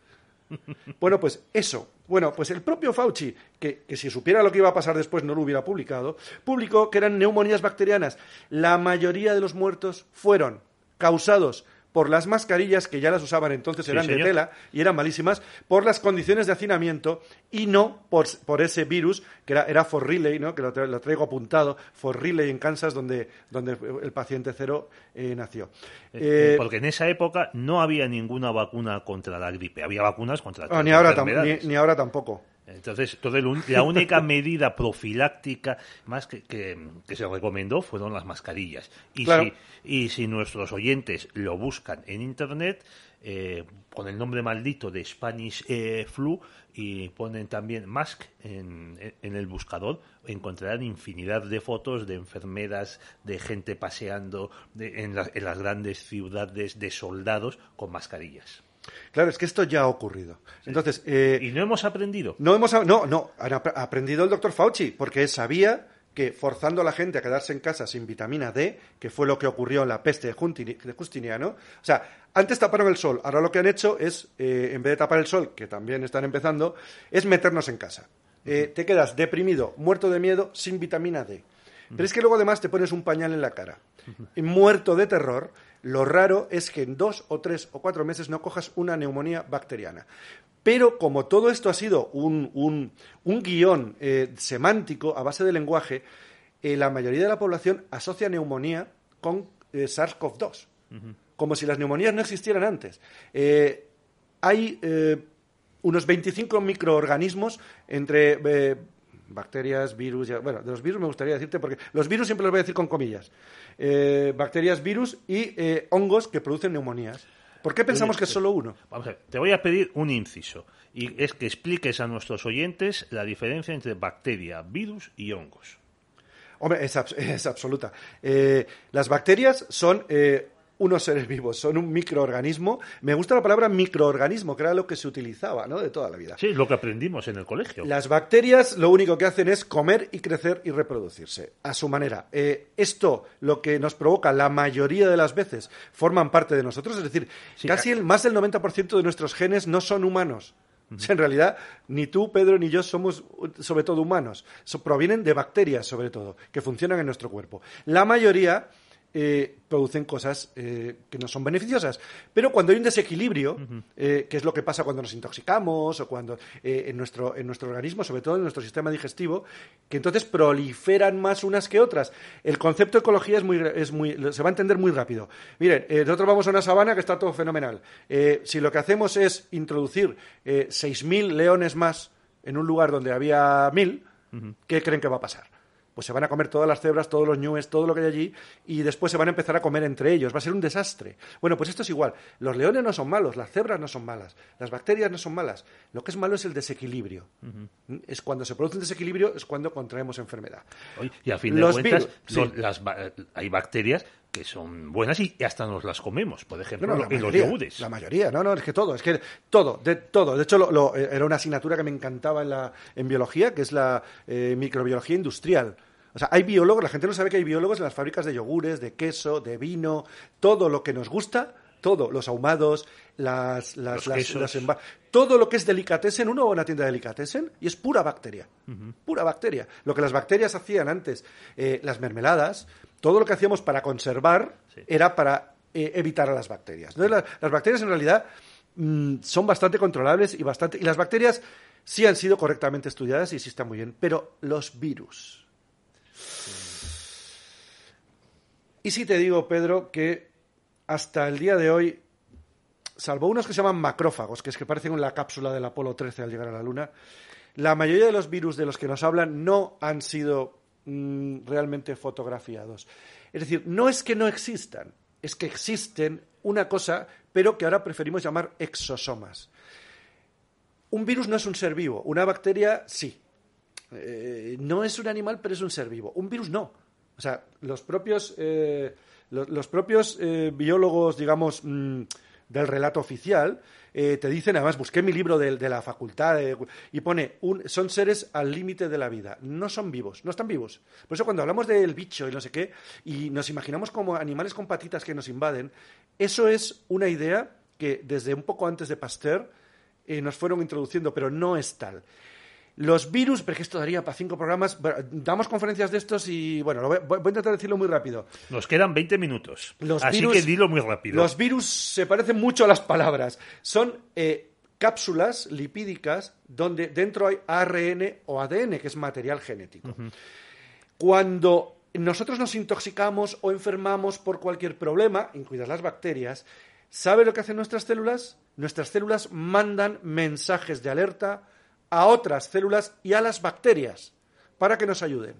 Bueno, pues eso. Bueno, pues el propio Fauci, que, que si supiera lo que iba a pasar después no lo hubiera publicado, publicó que eran neumonías bacterianas. La mayoría de los muertos fueron causados por las mascarillas, que ya las usaban entonces, Sí, eran de tela y eran malísimas, por las condiciones de hacinamiento y no por, por ese virus, que era, era for ¿no? que lo, tra- lo traigo apuntado, for en Kansas, donde, donde el paciente cero eh, nació. Eh, Eh, porque en esa época no había ninguna vacuna contra la gripe. Había vacunas contra Ah, ahora ni- ni ahora tampoco. Entonces, entonces la única [LAUGHS] medida profiláctica más que, que- que se recomendó fueron las mascarillas. Y, Claro. si, y si nuestros oyentes lo buscan en Internet, eh, con el nombre maldito de Spanish eh, Flu y ponen también mask en, en el buscador, encontrarán infinidad de fotos de enfermeras, de gente paseando de- en, las- en las grandes ciudades, de soldados con mascarillas. Claro, es que esto ya ha ocurrido. Entonces, eh, Y no hemos aprendido. no hemos no, no, ha ap- ha aprendido el doctor Fauci, porque él sabía que forzando a la gente a quedarse en casa sin vitamina D, que fue lo que ocurrió en la peste de Justiniano, o sea, antes taparon el sol, ahora lo que han hecho es, eh, en vez de tapar el sol, que también están empezando, es meternos en casa. Eh, te quedas deprimido, muerto de miedo, sin vitamina D. Pero es que luego además te pones un pañal en la cara. Y muerto de terror, lo raro es que en dos o tres o cuatro meses no cojas una neumonía bacteriana. Pero como todo esto ha sido un, un- un guion eh, semántico a base de lenguaje, eh, la mayoría de la población asocia neumonía con eh, SARS-CoV-2, como si las neumonías no existieran antes. Hay unos 25 microorganismos entre bacterias, virus, ya- bueno, de los virus me gustaría decirte, porque los virus siempre los voy a decir con comillas, Eh, bacterias, virus y eh, hongos que producen neumonías. ¿Por qué pensamos que es solo uno? Vamos a ver, te voy a pedir un inciso y es que expliques a nuestros oyentes la diferencia entre bacteria, virus y hongos. Hombre, es, abs- es absoluta. Eh, las bacterias son unos seres vivos, son un microorganismo. Me gusta la palabra microorganismo, que era lo que se utilizaba ¿no? de toda la vida. Sí, es lo que aprendimos en el colegio. Las bacterias lo único que hacen es comer y crecer y reproducirse a su manera. Eh, esto lo que nos provoca la mayoría de las veces forman parte de nosotros, es decir, Sí, casi el, más del 90% de nuestros genes no son humanos. O sea, en realidad, ni tú, Pedro, ni yo somos sobre todo humanos. So- provienen de bacterias, sobre todo, que funcionan en nuestro cuerpo. La mayoría eh, producen cosas eh, que no son beneficiosas. Pero cuando hay un desequilibrio, eh, que es lo que pasa cuando nos intoxicamos o cuando en, nuestro, en nuestro organismo, sobre todo en nuestro sistema digestivo, que entonces proliferan más unas que otras. El concepto de ecología es muy, es muy, se va a entender muy rápido. Miren, nosotros vamos a una sabana que está todo fenomenal. Si lo que hacemos es introducir eh, 6.000 leones más en un lugar donde había 1.000, ¿qué creen que va a pasar? Pues se van a comer todas las cebras, todos los ñues, todo lo que hay allí, y después se van a empezar a comer entre ellos. Va a ser un desastre. Bueno, pues esto es igual. Los leones no son malos, las cebras no son malas, las bacterias no son malas. Lo que es malo es el desequilibrio. Es cuando se produce un desequilibrio, es cuando contraemos enfermedad. Y al fin de Los cuentas, son sí. las ba- hay bacterias que son buenas y hasta nos las comemos. Por ejemplo, No, los mayoría, yogures. La mayoría, no, no, es que todo, es que todo, de todo. De hecho, lo- lo- eh, era una asignatura que me encantaba en, la, en biología, que es la eh, microbiología industrial. O sea, hay biólogos, la gente no sabe que hay biólogos en las fábricas de yogures, de queso, de vino, todo lo que nos gusta, todo, los ahumados, las, las, las- las todo lo que es delicatessen, uno va a una tienda de delicatessen y es pura bacteria, pura bacteria. Lo que las bacterias hacían antes, eh, las mermeladas, todo lo que hacíamos para conservar Sí. era para eh, evitar a las bacterias. Entonces, la- las bacterias en realidad mm, son bastante controlables y bastante y las bacterias sí han sido correctamente estudiadas y sí están muy bien, pero los virus. Y si te digo, Pedro, que hasta el día de hoy, salvo unos que se llaman macrófagos, que es que parecen la cápsula del Apolo 13 al llegar a la Luna, la mayoría de los virus de los que nos hablan no han sido mm, realmente fotografiados. Es decir, no es que no existan, es que existen una cosa, pero que ahora preferimos llamar exosomas. Un virus no es un ser vivo, una bacteria sí. Eh, no es un animal, pero es un ser vivo. Un virus no. O sea, los propios, eh, lo- los, propios eh, biólogos, digamos, mm, del relato oficial, te dicen, además busqué mi libro de, de la facultad y pone, un, son seres al límite de la vida, no son vivos, no están vivos. Por eso cuando hablamos del bicho y no sé qué, y nos imaginamos como animales con patitas que nos invaden, eso es una idea que desde un poco antes de Pasteur nos fueron introduciendo, pero no es tal. Los virus, pero es que esto daría para cinco programas, damos conferencias de estos y bueno, lo voy, voy a intentar decirlo muy rápido. Nos quedan 20 minutos. Los Así virus- que dilo muy rápido. Los virus se parecen mucho a las palabras. Son eh, cápsulas lipídicas donde dentro hay ARN o ADN, que es material genético. Cuando nosotros nos intoxicamos o enfermamos por cualquier problema, incluidas las bacterias, ¿sabe lo que hacen nuestras células? Nuestras células mandan mensajes de alerta a otras células y a las bacterias para que nos ayuden.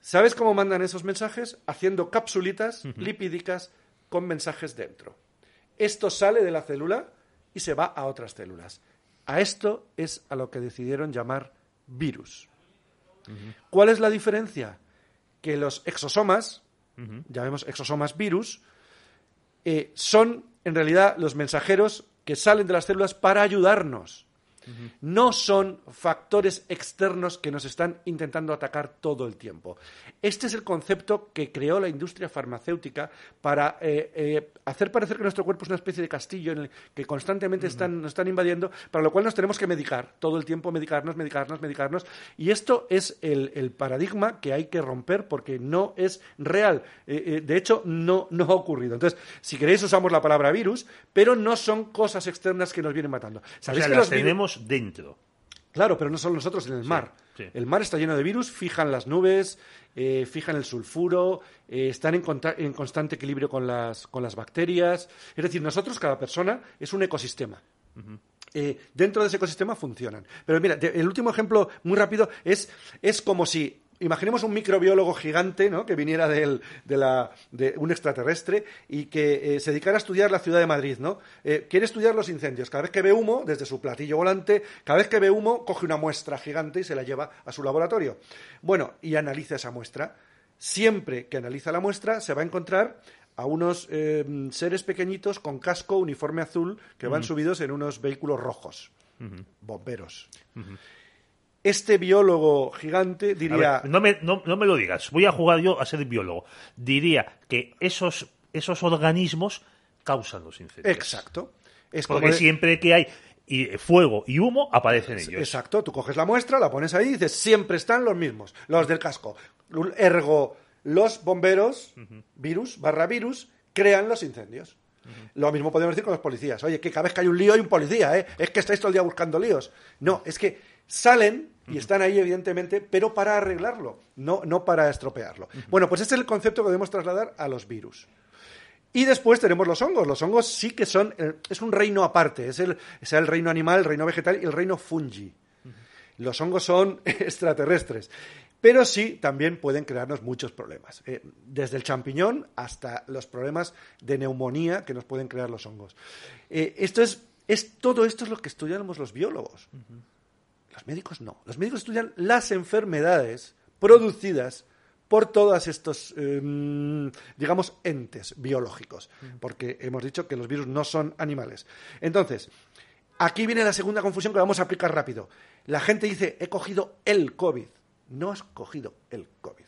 ¿Sabes cómo mandan esos mensajes? Haciendo capsulitas lipídicas con mensajes dentro. Esto sale de la célula y se va a otras células. A esto es a lo que decidieron llamar virus. ¿Cuál es la diferencia? Que los exosomas, llamemos exosomas virus, eh, son en realidad los mensajeros que salen de las células para ayudarnos. No son factores externos que nos están intentando atacar todo el tiempo. Este es el concepto que creó la industria farmacéutica para eh, eh, hacer parecer que nuestro cuerpo es una especie de castillo en el que constantemente están, nos están invadiendo, para lo cual nos tenemos que medicar, todo el tiempo medicarnos, medicarnos, medicarnos. Y esto es el, el paradigma que hay que romper porque no es real. Eh, de hecho, no, no ha ocurrido. Entonces, si queréis, usamos la palabra virus, pero no son cosas externas que nos vienen matando. O ¿Sabéis sea, que las los virus- dentro. Claro, pero no solo nosotros en el mar. sí. El mar está lleno de virus, fijan las nubes, eh, fijan el sulfuro, eh, están en, constante equilibrio con las, con las bacterias. Es decir, nosotros, cada persona, es un ecosistema. Eh, dentro de ese ecosistema funcionan. Pero mira, el último ejemplo muy rápido es, es como si imaginemos un microbiólogo gigante ¿no? que viniera del- de, la- de un extraterrestre y que eh, se dedicara a estudiar la ciudad de Madrid. ¿no? Eh, quiere estudiar los incendios. Cada vez que ve humo, desde su platillo volante, cada vez que ve humo, coge una muestra gigante y se la lleva a su laboratorio. Bueno, y analiza esa muestra. Siempre que analiza la muestra, se va a encontrar a unos eh, seres pequeñitos con casco, uniforme azul, que van subidos en unos vehículos rojos, bomberos. Este biólogo gigante diría... ver, no, me, no, no me lo digas. Voy a jugar yo a ser biólogo. Diría que esos, esos organismos causan los incendios. Exacto. Es Porque como siempre que hay y- fuego y humo, aparecen ellos. Exacto, tú coges la muestra, la pones ahí y dices, siempre están los mismos, los del casco. Ergo, los bomberos, virus, barra virus, crean los incendios. Lo mismo podemos decir con los policías. Oye, que cada vez que hay un lío hay un policía, ¿eh? Es que estáis todo el día buscando líos. No, es que salen y están ahí, evidentemente, pero para arreglarlo, no, no para estropearlo. Bueno, pues este es el concepto que debemos trasladar a los virus. Y después tenemos los hongos. Los hongos sí que son, eh, es un reino aparte, es el, es el reino animal, el reino vegetal y el reino fungi. Los hongos son [LAUGHS] extraterrestres. Pero sí, también pueden crearnos muchos problemas. eh, desde el champiñón hasta los problemas de neumonía que nos pueden crear los hongos. Eh, esto es, es, todo esto es lo que estudiamos los biólogos. Los médicos no. Los médicos estudian las enfermedades producidas por todos estos, eh, digamos, entes biológicos. Porque hemos dicho que los virus no son animales. Entonces, aquí viene la segunda confusión que vamos a aplicar rápido. La gente dice, he cogido el COVID. No has cogido el COVID.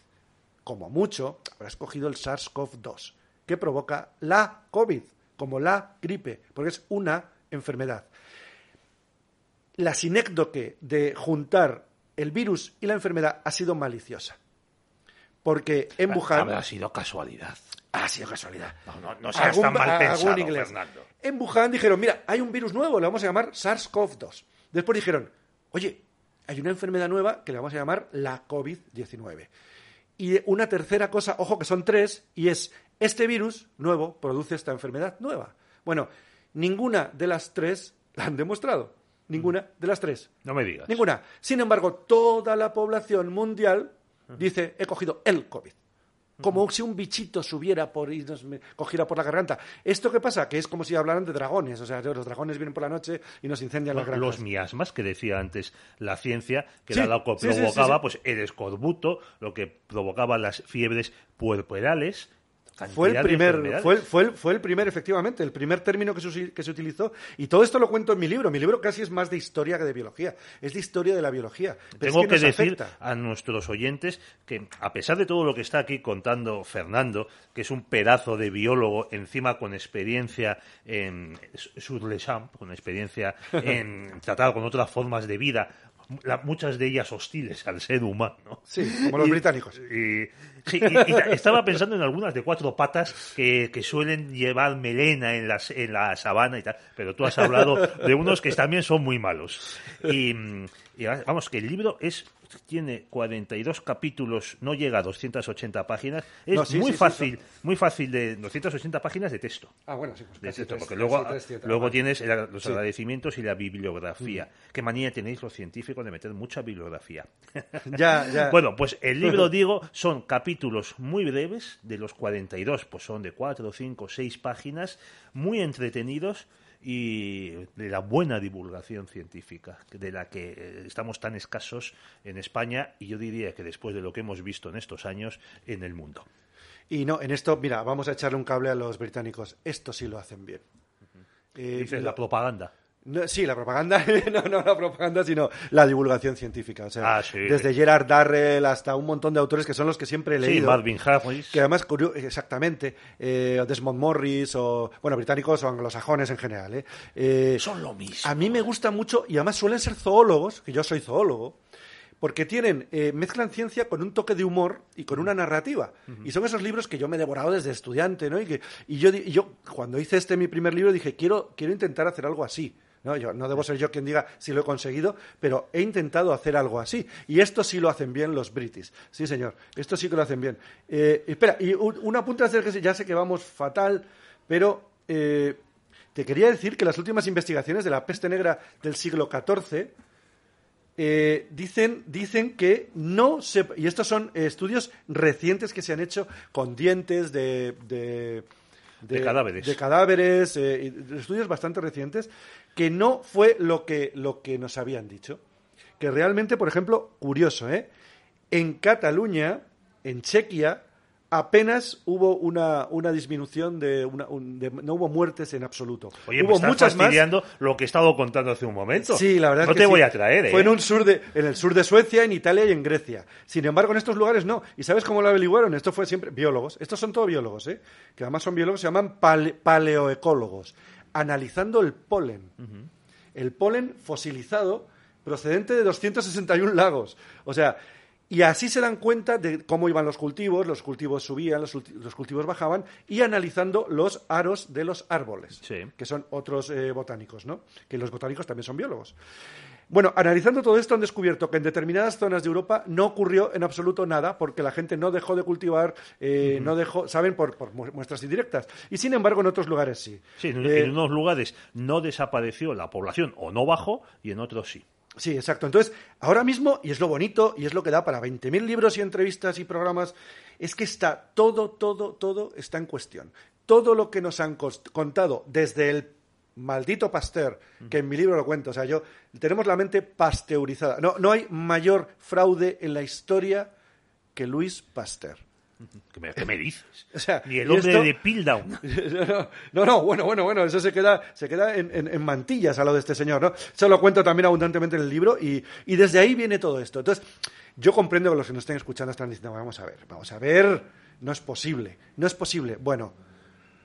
Como mucho, habrás cogido el SARS-CoV-2, que provoca la COVID, como la gripe, porque es una enfermedad la sinécdoque de juntar el virus y la enfermedad ha sido maliciosa. Porque en Wuhan... Habrá sido casualidad. Ha sido casualidad. No, no, no seas tan mal algún pensado, inglés. Fernando. En Wuhan dijeron, mira, hay un virus nuevo, le vamos a llamar SARS-CoV-2. Después dijeron, oye, hay una enfermedad nueva que le vamos a llamar la COVID-19. Y una tercera cosa, ojo que son tres, y es, este virus nuevo produce esta enfermedad nueva. Bueno, ninguna de las tres la han demostrado. Ninguna de las tres. No me digas. Ninguna. Sin embargo, toda la población mundial dice, he cogido el COVID. Como si un bichito subiera por y nos cogiera por la garganta. ¿Esto qué pasa? Que es como si hablaran de dragones. O sea, los dragones vienen por la noche y nos incendian las granjas. Los miasmas que decía antes la ciencia, que Sí, era lo que sí, provocaba sí. pues el escorbuto, lo que provocaba las fiebres puerperales. Fue el, primer, fue, el, fue, el, fue el primer, efectivamente, el primer término que se, que se utilizó. Y todo esto lo cuento en mi libro. Mi libro casi es más de historia que de biología. Es de historia de la biología. Pero Tengo es que, decir afecta. a nuestros oyentes que, a pesar de todo lo que está aquí contando Fernando, que es un pedazo de biólogo, encima con experiencia en sur le champ, con experiencia en tratar con otras formas de vida, la- muchas de ellas hostiles al ser humano. Sí, como los británicos. Y, sí, y- y ta- estaba pensando en algunas de cuatro patas que, que suelen llevar melena en, las, en la sabana y tal, pero tú has hablado de unos que también son muy malos. Y, mm, y vamos, que el libro es tiene 42 capítulos, no llega a 280 páginas, es No, sí, muy sí, sí, fácil, muy fácil de 280 páginas de texto. Ah, bueno, sí, pues De texto, tres- porque luego, tres, luego tienes el- los. Mm. agradecimientos y la bibliografía. ¿Qué manía tenéis los científicos de meter mucha bibliografía? Ya, ya. [LAUGHS] Bueno, pues el libro, [LAUGHS] digo, son capítulos muy breves, de los 42, pues son de 4, 5, 6 páginas, muy entretenidos y de la buena divulgación científica, de la que eh, estamos tan escasos en España y yo diría que después de lo que hemos visto en estos años en el mundo. Y no, en esto, mira, vamos a echarle un cable a los británicos. Esto sí lo hacen bien. Eh, Dices lo- la propaganda. No, sí, la propaganda, [LAUGHS] no, no la propaganda, sino la divulgación científica. O sea, Ah, sí. desde Gerard Darrell hasta un montón de autores que son los que siempre he Sí, leído. Marvin Harris. que además, exactamente, eh, Desmond Morris o, bueno, británicos o anglosajones en general. ¿eh? Eh, Son lo mismo. A mí me gusta mucho, y además suelen ser zoólogos, que yo soy zoólogo, porque tienen, eh, mezclan ciencia con un toque de humor y con una narrativa. Y son esos libros que yo me he devorado desde estudiante, ¿no? Y, que, y yo, y yo, cuando hice este mi primer libro, dije, quiero, quiero intentar hacer algo así. No, yo, no debo ser yo quien diga si lo he conseguido, pero he intentado hacer algo así. Y esto sí lo hacen bien los british. Sí, señor. Esto sí que lo hacen bien. Eh, espera, y un, un apunte a hacer que ya sé que vamos fatal, pero eh, te quería decir que las últimas investigaciones de la peste negra del siglo XIV eh, dicen, dicen que no se... Y estos son estudios recientes que se han hecho con dientes de... de De cadáveres. de cadáveres, eh, estudios bastante recientes, que no fue lo que, lo que nos habían dicho. Que realmente, por ejemplo, curioso, ¿eh? En Cataluña, en Chequia, apenas hubo una, una disminución de, una, un- de- No hubo muertes en absoluto. Oye, hubo me estás muchas más. fastidiando lo que he estado contando hace un momento. Sí, la verdad No es que te sí. voy a traer, ¿eh? Fue en, un sur de, en el sur de Suecia, en Italia y en Grecia. Sin embargo, en estos lugares no. ¿Y sabes cómo lo averiguaron? Esto fue siempre biólogos. Estos son todos biólogos, ¿eh? Que además son biólogos, se llaman pale- paleoecólogos. Analizando el polen. El polen fosilizado procedente de 261 lagos. O sea, y así se dan cuenta de cómo iban los cultivos, los cultivos subían, los, ulti- los cultivos bajaban, y analizando los aros de los árboles Sí. que son otros eh, botánicos, ¿no? Que los botánicos también son biólogos. Bueno, analizando todo esto han descubierto que en determinadas zonas de Europa no ocurrió en absoluto nada porque la gente no dejó de cultivar, eh, no dejó, saben, por, por mu- muestras indirectas. Y sin embargo en otros lugares sí. Sí, en, Eh, en unos lugares no desapareció la población o no bajó y en otros sí. Sí, exacto. Entonces, ahora mismo, y es lo bonito, y es lo que da para 20.000 libros y entrevistas y programas, es que está todo, todo, todo está en cuestión. Todo lo que nos han contado desde el maldito Pasteur, que en mi libro lo cuento, o sea, yo tenemos la mente pasteurizada. No, no hay mayor fraude en la historia que Luis Pasteur. [LAUGHS] ¿Qué me, qué me dices? O sea, Ni el hombre esto- de Pildown. [LAUGHS] no, no, no, bueno, bueno, bueno, eso se queda, se queda en, en- en mantillas a lo de este señor, ¿no? Eso lo cuento también abundantemente en el libro y, y desde ahí viene todo esto. Entonces, yo comprendo que los que nos estén escuchando están diciendo, vamos a ver, vamos a ver, no es posible, no es posible. Bueno,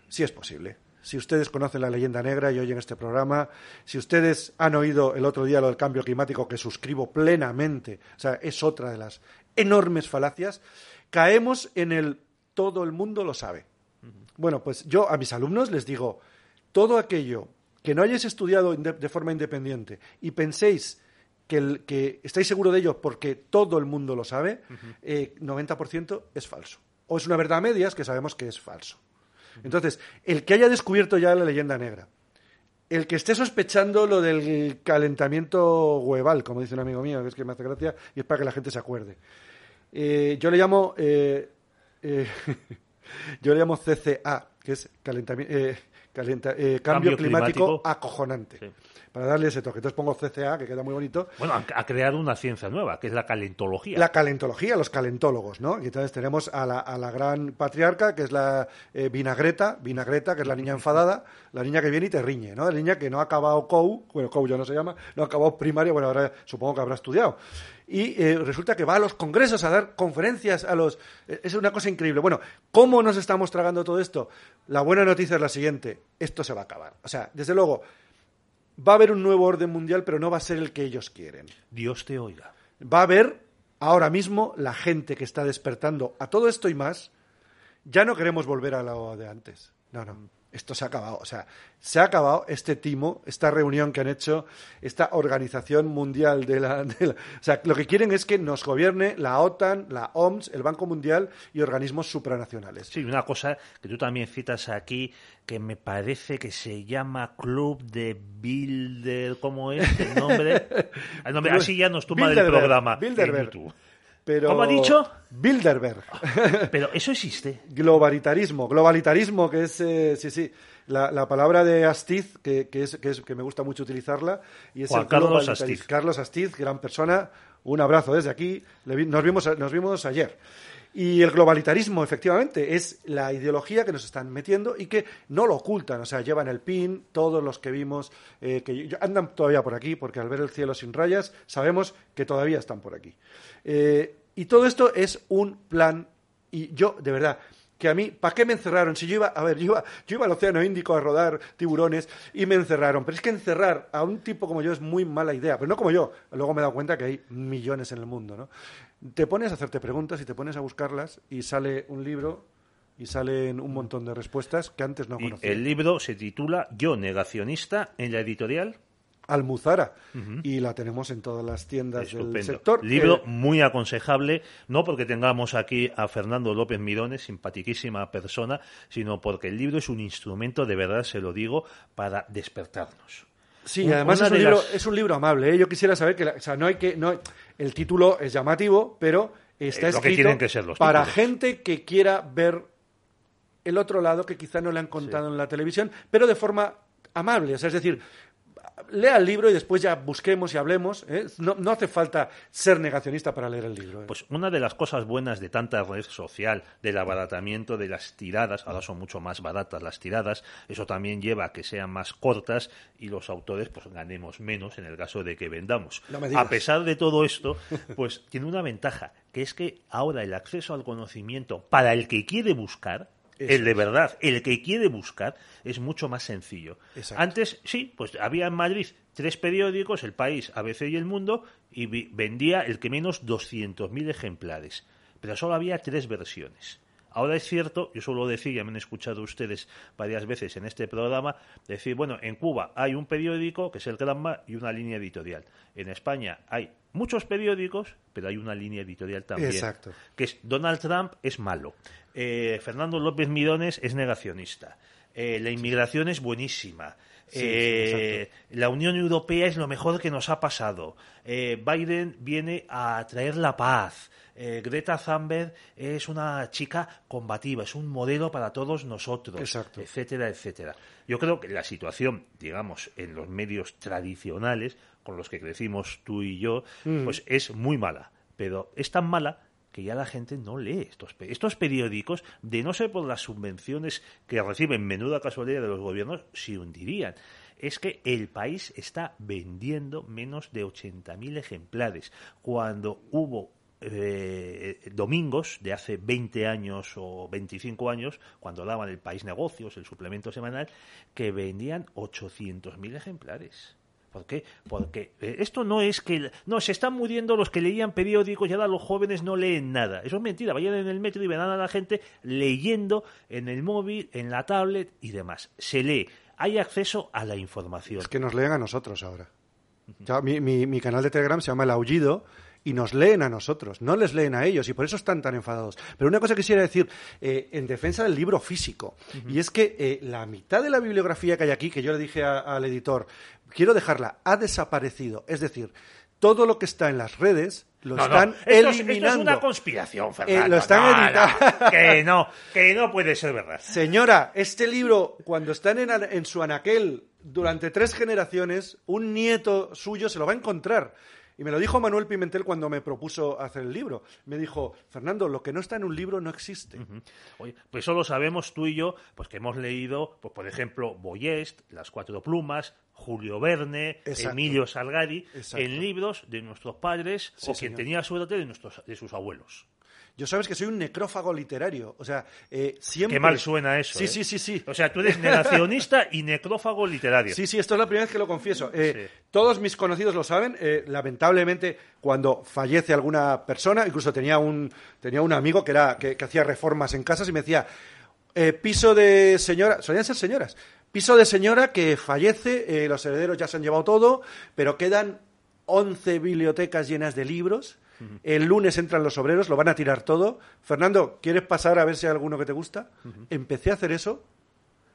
sí es posible. Si ustedes conocen la leyenda negra y oyen este programa, si ustedes han oído el otro día lo del cambio climático, que suscribo plenamente, o sea, es otra de las enormes falacias, caemos en el todo el mundo lo sabe. Bueno, pues yo a mis alumnos les digo, todo aquello que no hayáis estudiado de forma independiente y penséis que, el- que estáis seguro de ello porque todo el mundo lo sabe, eh, 90% es falso. O es una verdad a medias que sabemos que es falso. Entonces, el que haya descubierto ya la leyenda negra, el que esté sospechando lo del calentamiento hueval, como dice un amigo mío, que es que me hace gracia y es para que la gente se acuerde. Eh, yo le llamo eh, eh, [LAUGHS] yo le llamo CCA, que es calentamiento, eh, calenta- eh, cambio, Cambio climático, climático. acojonante. Sí. Para darle ese toque. Entonces pongo CCA, que queda muy bonito. Bueno, ha, creado una ciencia nueva, que es la calentología. La calentología, los calentólogos, ¿no? Y entonces tenemos a la, a la gran patriarca, que es la eh, vinagreta, vinagreta, que es la niña enfadada, la niña que viene y te riñe, ¿no? La niña que no ha acabado COU, bueno, COU ya no se llama, no ha acabado primaria, bueno, ahora supongo que habrá estudiado. Y eh, resulta que va a los congresos a dar conferencias a los... eh, Es una cosa increíble. Bueno, ¿cómo nos estamos tragando todo esto? La buena noticia es la siguiente, esto se va a acabar. O sea, desde luego, va a haber un nuevo orden mundial, pero no va a ser el que ellos quieren Dios te oiga. va a haber ahora mismo la gente que está despertando a todo esto y más. Ya no queremos volver a lo de antes. No, no. Esto se ha acabado. O sea, se ha acabado este timo, esta reunión que han hecho, esta organización mundial de la, de la- O sea, lo que quieren es que nos gobierne la OTAN, la OMS, el Banco Mundial y organismos supranacionales. Sí, una cosa que tú también citas aquí, que me parece que se llama Club de Bilder, ¿cómo es el nombre? [LAUGHS] El nombre así ya nos tumba del programa Bilderberg. Pero... ¿Cómo ha dicho? Bilderberg. Pero eso existe. [LAUGHS] Globalitarismo, globalitarismo, que es, eh, sí, sí, la, la palabra de Astiz, que, que es, que, es, que me gusta mucho utilizarla, y es Juan el Carlos. Astiz. Carlos Astiz, gran persona, un abrazo desde aquí. Le vi- Nos vimos, nos vimos ayer. Y el globalitarismo, efectivamente, es la ideología que nos están metiendo y que no lo ocultan. O sea, llevan el pin, todos los que vimos, eh, que andan todavía por aquí, porque al ver el cielo sin rayas, sabemos que todavía están por aquí. Eh, y todo esto es un plan, y yo, de verdad, que a mí, ¿para qué me encerraron? Si yo iba, a ver, yo iba, yo iba al Océano Índico a rodar tiburones y me encerraron. Pero es que encerrar a un tipo como yo es muy mala idea, pero no como yo. Luego me he dado cuenta que hay millones en el mundo, ¿no? Te pones a hacerte preguntas y te pones a buscarlas y sale un libro y salen un montón de respuestas que antes no Y conocía. el libro se titula Yo negacionista en la editorial. Almuzara. Y la tenemos en todas las tiendas del sector. Libro Eh, muy aconsejable, no porque tengamos aquí a Fernando López Mirones, simpaticísima persona, sino porque el libro es un instrumento, de verdad se lo digo, para despertarnos. Sí, Un- además es un, libro, las- es un libro amable. ¿eh? Yo quisiera saber que, la- o sea, no hay que, no, el título es llamativo, pero está Es lo que escrito tienen que ser los para títulos. gente que quiera ver el otro lado que quizá no le han contado en la televisión, pero de forma amable. O sea, es decir, lea el libro y después ya busquemos y hablemos. ¿eh? No, no hace falta ser negacionista para leer el libro. ¿eh? Pues una de las cosas buenas de tanta red social, del abaratamiento de las tiradas, ahora son mucho más baratas las tiradas, eso también lleva a que sean más cortas y los autores pues ganemos menos en el caso de que vendamos. No me digas. a pesar de todo esto, pues [LAUGHS] tiene una ventaja, que es que ahora el acceso al conocimiento para el que quiere buscar, el de verdad, el que quiere buscar, es mucho más sencillo. Exacto. Antes, sí, pues había en Madrid tres periódicos, El País, ABC y El Mundo, y vendía el que menos 200.000 ejemplares. Pero solo había tres versiones. Ahora es cierto, yo suelo decir, ya me han escuchado ustedes varias veces en este programa, decir, bueno, en Cuba hay un periódico, que es el Granma, y una línea editorial. En España hay muchos periódicos, pero hay una línea editorial también. Exacto. Que es Donald Trump es malo. Eh, Fernando López Mirones es negacionista. Eh, la inmigración es buenísima. Sí, Eh, sí, la Unión Europea es lo mejor que nos ha pasado. Biden viene a traer la paz. Eh, Greta Thunberg es una chica combativa, es un modelo para todos nosotros, Exacto. etcétera, etcétera. Yo creo que la situación, digamos, en los medios tradicionales con los que crecimos tú y yo, Mm. pues es muy mala. Pero es tan mala que ya la gente no lee estos, estos periódicos, de no ser por las subvenciones que reciben menuda casualidad de los gobiernos, se hundirían. Es que el país está vendiendo menos de 80.000 ejemplares, cuando hubo eh, domingos de hace 20 años o 25 años, cuando daban el País Negocios, el suplemento semanal, que vendían 800.000 ejemplares. ¿Por qué? Porque eh, esto no es que... No, se están muriendo los que leían periódicos y ahora los jóvenes no leen nada. Eso es mentira. Vayan en el metro y verán a la gente leyendo en el móvil, en la tablet y demás. Se lee. Hay acceso a la información. Es que nos leen a nosotros ahora. Mi, mi- mi canal de Telegram se llama El Aullido y nos leen a nosotros, no les leen a ellos y por eso están tan enfadados. Pero una cosa quisiera decir eh, en defensa del libro físico y es que eh, la mitad de la bibliografía que hay aquí, que yo le dije a- al editor, quiero dejarla, ha desaparecido. Es decir, todo lo que está en las redes lo No, no, están esto es- Esto es eliminando. una conspiración, Fernando. Eh, lo están No, que no, que no puede ser verdad. Señora, este libro, cuando están en, en su anaquel durante tres generaciones, un nieto suyo se lo va a encontrar. Y me lo dijo Manuel Pimentel cuando me propuso hacer el libro. Me dijo, Fernando, lo que no está en un libro no existe. Oye, pues eso lo sabemos tú y yo, pues que hemos leído, pues por ejemplo, Boyest, Las Cuatro Plumas, Julio Verne, Exacto. Emilio Salgari, Exacto. en libros de nuestros padres Sí, o quien tenía suerte de, nuestros, de sus abuelos. Yo sabes que soy un necrófago literario. O sea, eh, siempre... Qué mal suena eso. Sí, ¿eh? sí, sí, sí. O sea, tú eres negacionista y necrófago literario. Sí, sí, esto es la primera vez que lo confieso. Eh, Sí. Todos mis conocidos lo saben. lamentablemente, cuando fallece alguna persona, incluso tenía un, tenía un amigo que, era, que, que hacía reformas en casas y me decía, piso de señora, solían ser señoras, piso de señora que fallece, los herederos ya se han llevado todo, pero quedan 11 bibliotecas llenas de libros. El lunes entran los obreros, lo van a tirar todo. Fernando, ¿quieres pasar a ver si hay alguno que te gusta? Empecé a hacer eso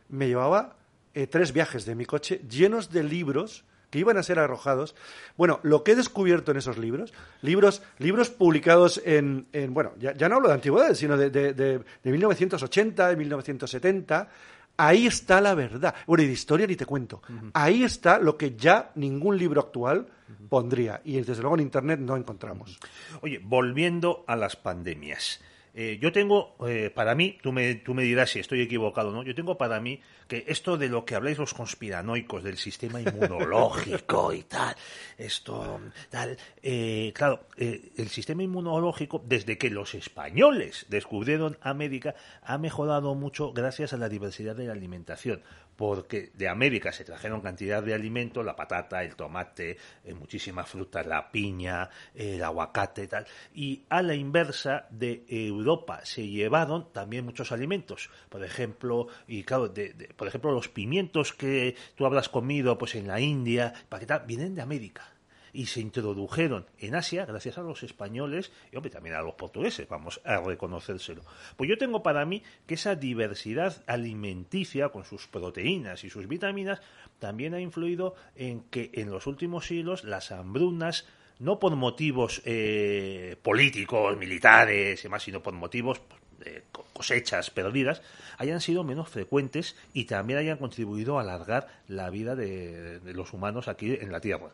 me llevaba eh, tres viajes de mi coche llenos de libros que iban a ser arrojados. Bueno, lo que he descubierto en esos libros, libros, libros publicados en, en bueno, ya, ya no hablo de antigüedades, sino de, de, de, de 1980, de 1970, ahí está la verdad. Bueno, y de historia ni te cuento. Ahí está lo que ya ningún libro actual pondría. Y desde luego en Internet no encontramos. Oye, volviendo a las pandemias. Eh, yo tengo, eh, para mí, tú me, tú me dirás si estoy equivocado o no, yo tengo para mí que esto de lo que habláis los conspiranoicos del sistema inmunológico y tal, esto, tal, eh, claro, eh, el sistema inmunológico, desde que los españoles descubrieron América, ha mejorado mucho gracias a la diversidad de la alimentación porque de América se trajeron cantidad de alimentos, la patata, el tomate, eh, muchísimas frutas, la piña, el aguacate y tal, y a la inversa de Europa se llevaron también muchos alimentos, por ejemplo, y claro, de, de, por ejemplo, los pimientos que tú habrás comido pues en la India, Paquetá, vienen de América y se introdujeron en Asia gracias a los españoles y hombre, también a los portugueses, vamos a reconocérselo. Pues yo tengo para mí que esa diversidad alimenticia con sus proteínas y sus vitaminas también ha influido en que en los últimos siglos las hambrunas no por motivos eh, políticos, militares y más, sino por motivos de cosechas perdidas, hayan sido menos frecuentes y también hayan contribuido a alargar la vida de los humanos aquí en la Tierra.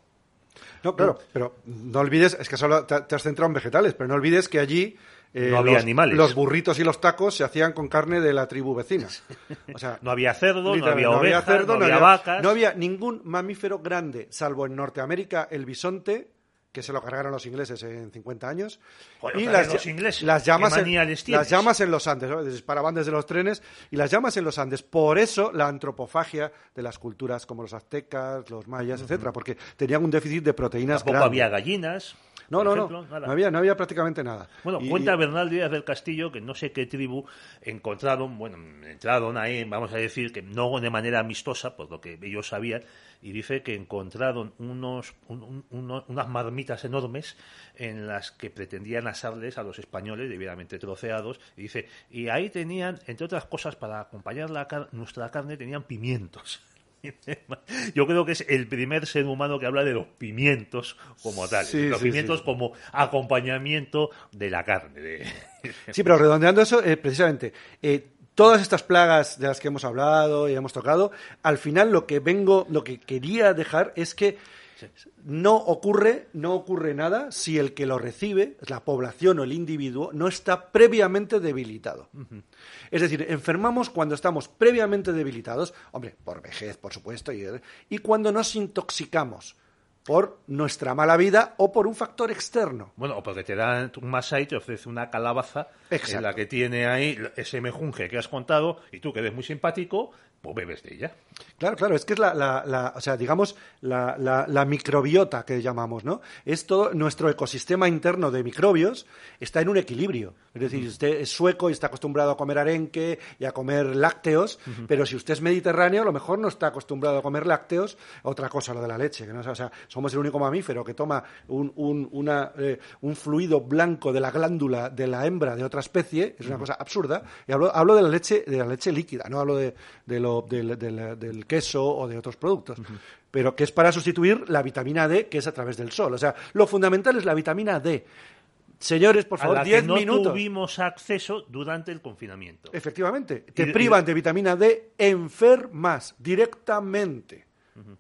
No, claro, pero no olvides, es que solo te, te has centrado en vegetales, pero no olvides que allí eh, No había los, animales. los burritos y los tacos se hacían con carne de la tribu vecina. [LAUGHS] O sea, No había cerdo, no había ovejas, cerdo, no había vacas. no había ningún mamífero grande, salvo en Norteamérica el bisonte, que se lo cargaron los ingleses en 50 años. Y las, los ingleses, las ¿qué llamas, en, las llamas en los Andes, ¿no? disparaban desde los trenes y las llamas en los Andes. Por eso la antropofagia de las culturas como los aztecas, los mayas, etcétera, porque tenían un déficit de proteínas Tampoco grande. había gallinas. No, por no, ejemplo, no, nada. no había, no había prácticamente nada. Bueno, Y- cuenta y- Bernal Díaz del Castillo que no sé qué tribu encontraron, bueno, entraron ahí, vamos a decir que no de manera amistosa, por lo que ellos sabían, y dice que encontraron unos, un- un- uno- unas marmitas enormes en las que pretendían asarles a los españoles debidamente troceados, y dice, y ahí tenían, entre otras cosas, para acompañar la car- nuestra carne, tenían pimientos. Yo creo que es el primer ser humano que habla de los pimientos como tal. Sí, los sí, pimientos sí. como acompañamiento de la carne. de- [LAUGHS] Sí, pero redondeando eso, eh, precisamente, eh, todas estas plagas de las que hemos hablado y hemos tocado, al final lo que vengo, lo que quería dejar es que no ocurre, no ocurre nada si el que lo recibe, la población o el individuo, no está previamente debilitado. Es decir, enfermamos cuando estamos previamente debilitados, hombre, por vejez, por supuesto, y, y cuando nos intoxicamos por nuestra mala vida o por un factor externo. Bueno, o porque te dan un masai y te ofrece una calabaza Exacto. en la que tiene ahí ese mejunje que has contado y tú que eres muy simpático, pues bebes de ella. Claro, claro, es que es la, la- la- o sea, digamos, la, la- microbiota que llamamos, ¿no? Es todo nuestro ecosistema interno de microbios está en un equilibrio. Es decir, usted es sueco y está acostumbrado a comer arenque y a comer lácteos, pero si usted es mediterráneo, a lo mejor no está acostumbrado a comer lácteos, otra cosa, lo de la leche. Que no, o sea, somos el único mamífero que toma un, un- una, eh, un fluido blanco de la glándula de la hembra de otra especie, es una cosa absurda. Y hablo, hablo de la leche, de la leche líquida, no hablo de, de lo- del, del- del queso o de otros productos. Pero que es para sustituir la vitamina D, que es a través del sol. O sea, lo fundamental es la vitamina D. Señores, por favor, la que 10 no minutos. tuvimos acceso durante el confinamiento. Efectivamente, te privan y- de vitamina D enfermas directamente.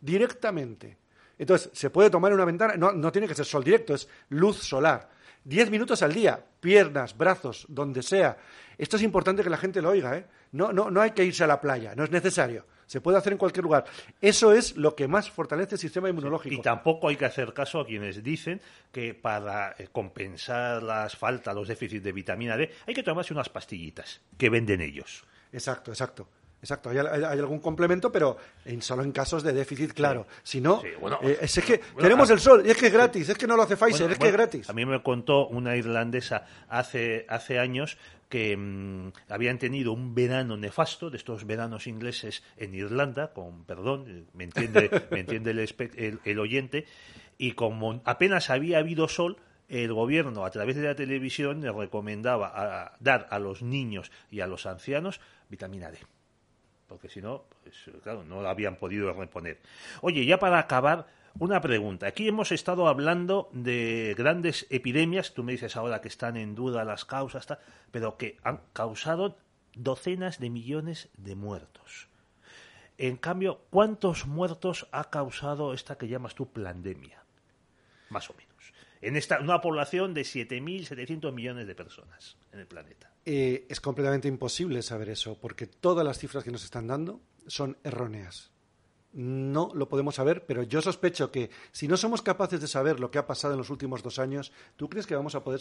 Directamente. Entonces, se puede tomar en una ventana, no, no tiene que ser sol directo, es luz solar. Diez minutos al día, piernas, brazos, donde sea. Esto es importante que la gente lo oiga, ¿eh? No, no, no hay que irse a la playa, no es necesario. Se puede hacer en cualquier lugar. Eso es lo que más fortalece el sistema inmunológico. Y tampoco hay que hacer caso a quienes dicen que para eh, compensar las faltas, los déficits de vitamina D, hay que tomarse unas pastillitas que venden ellos. Exacto, exacto. Exacto, hay, hay- hay algún complemento, pero en, solo en casos de déficit, claro. Si no, Sí, bueno, eh, es, es que bueno, tenemos a- el sol, y es que es gratis, es que no lo hace Pfizer, Bueno, es que es gratis. A mí me contó una irlandesa hace, hace años que mm, habían tenido un verano nefasto, de estos veranos ingleses en Irlanda, con perdón, eh, me entiende, [LAUGHS] me entiende el, el- el oyente, y como apenas había habido sol, el gobierno a través de la televisión le recomendaba a- dar a los niños y a los ancianos vitamina D porque si no, pues, claro, no la habían podido reponer. Oye, ya para acabar, una pregunta. Aquí hemos estado hablando de grandes epidemias, tú me dices ahora que están en duda las causas, pero que han causado docenas de millones de muertos. En cambio, ¿cuántos muertos ha causado esta que llamas tú pandemia? más o menos. En esta, una población de 7.700 millones de personas en el planeta. Eh, es completamente imposible saber eso, porque todas las cifras que nos están dando son erróneas. No lo podemos saber, pero yo sospecho que si no somos capaces de saber lo que ha pasado en los últimos dos años, ¿tú crees que vamos a poder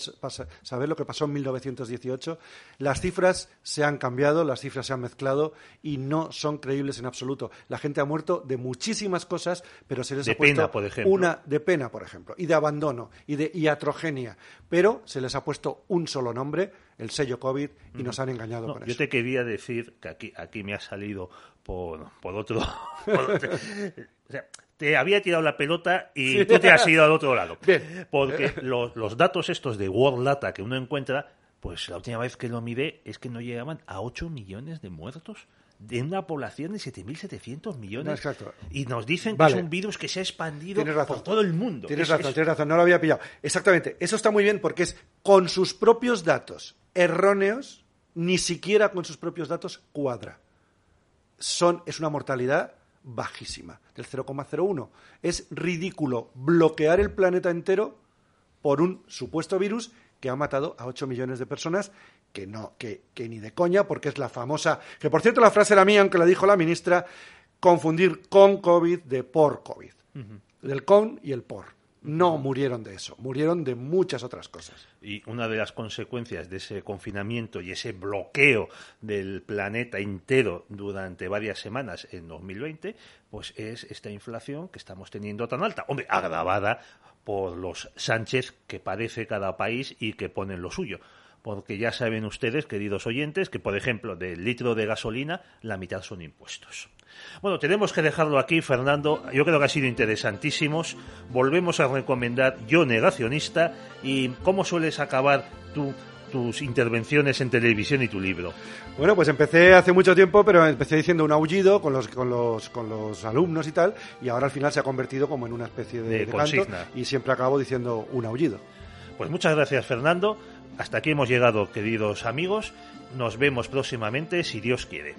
saber lo que pasó en 1918? Las cifras se han cambiado, las cifras se han mezclado y no son creíbles en absoluto. La gente ha muerto de muchísimas cosas, pero se les De ha puesto pena, por ejemplo. una de pena, por ejemplo, y de abandono y de iatrogenia, pero se les ha puesto un solo nombre, el sello COVID, y nos han engañado No, con yo eso. te quería decir que aquí, aquí me ha salido por, por otro. [LAUGHS] por otro- o sea, te había tirado la pelota y tú te has ido al otro lado. Bien. Porque los, los datos estos de World Data que uno encuentra, pues la última vez que lo miré es que no llegaban a 8 millones de muertos de una población de 7.700 millones. No, exacto. Y nos dicen Vale. que es un virus que se ha expandido por todo el mundo. Tienes Es- razón, es- tienes razón, no lo había pillado. Exactamente, eso está muy bien porque es con sus propios datos erróneos, ni siquiera con sus propios datos cuadra. Son, es una mortalidad bajísima, del 0,01. Es ridículo bloquear el planeta entero por un supuesto virus que ha matado a 8 millones de personas, que no, que, que ni de coña, porque es la famosa, que por cierto la frase era mía, aunque la dijo la ministra, confundir con COVID de por COVID. Del con y el por. No murieron de eso, murieron de muchas otras cosas. Y una de las consecuencias de ese confinamiento y ese bloqueo del planeta entero durante varias semanas en 2020, pues es esta inflación que estamos teniendo tan alta. Hombre, agravada por los Sánchez que padece cada país y que ponen lo suyo. Porque ya saben ustedes, queridos oyentes, que por ejemplo del litro de gasolina la mitad son impuestos. Bueno, tenemos que dejarlo aquí, Fernando. Yo creo que ha sido interesantísimos. Volvemos a recomendar Yo Negacionista y cómo sueles acabar tú tus intervenciones en televisión y tu libro. Bueno, pues empecé hace mucho tiempo, pero empecé diciendo un aullido con los, con los, con los alumnos y tal, y ahora al final se ha convertido como en una especie de, De de canto, consigna. y siempre acabo diciendo un aullido. Pues muchas gracias, Fernando. Hasta aquí hemos llegado, queridos amigos. Nos vemos próximamente, si Dios quiere.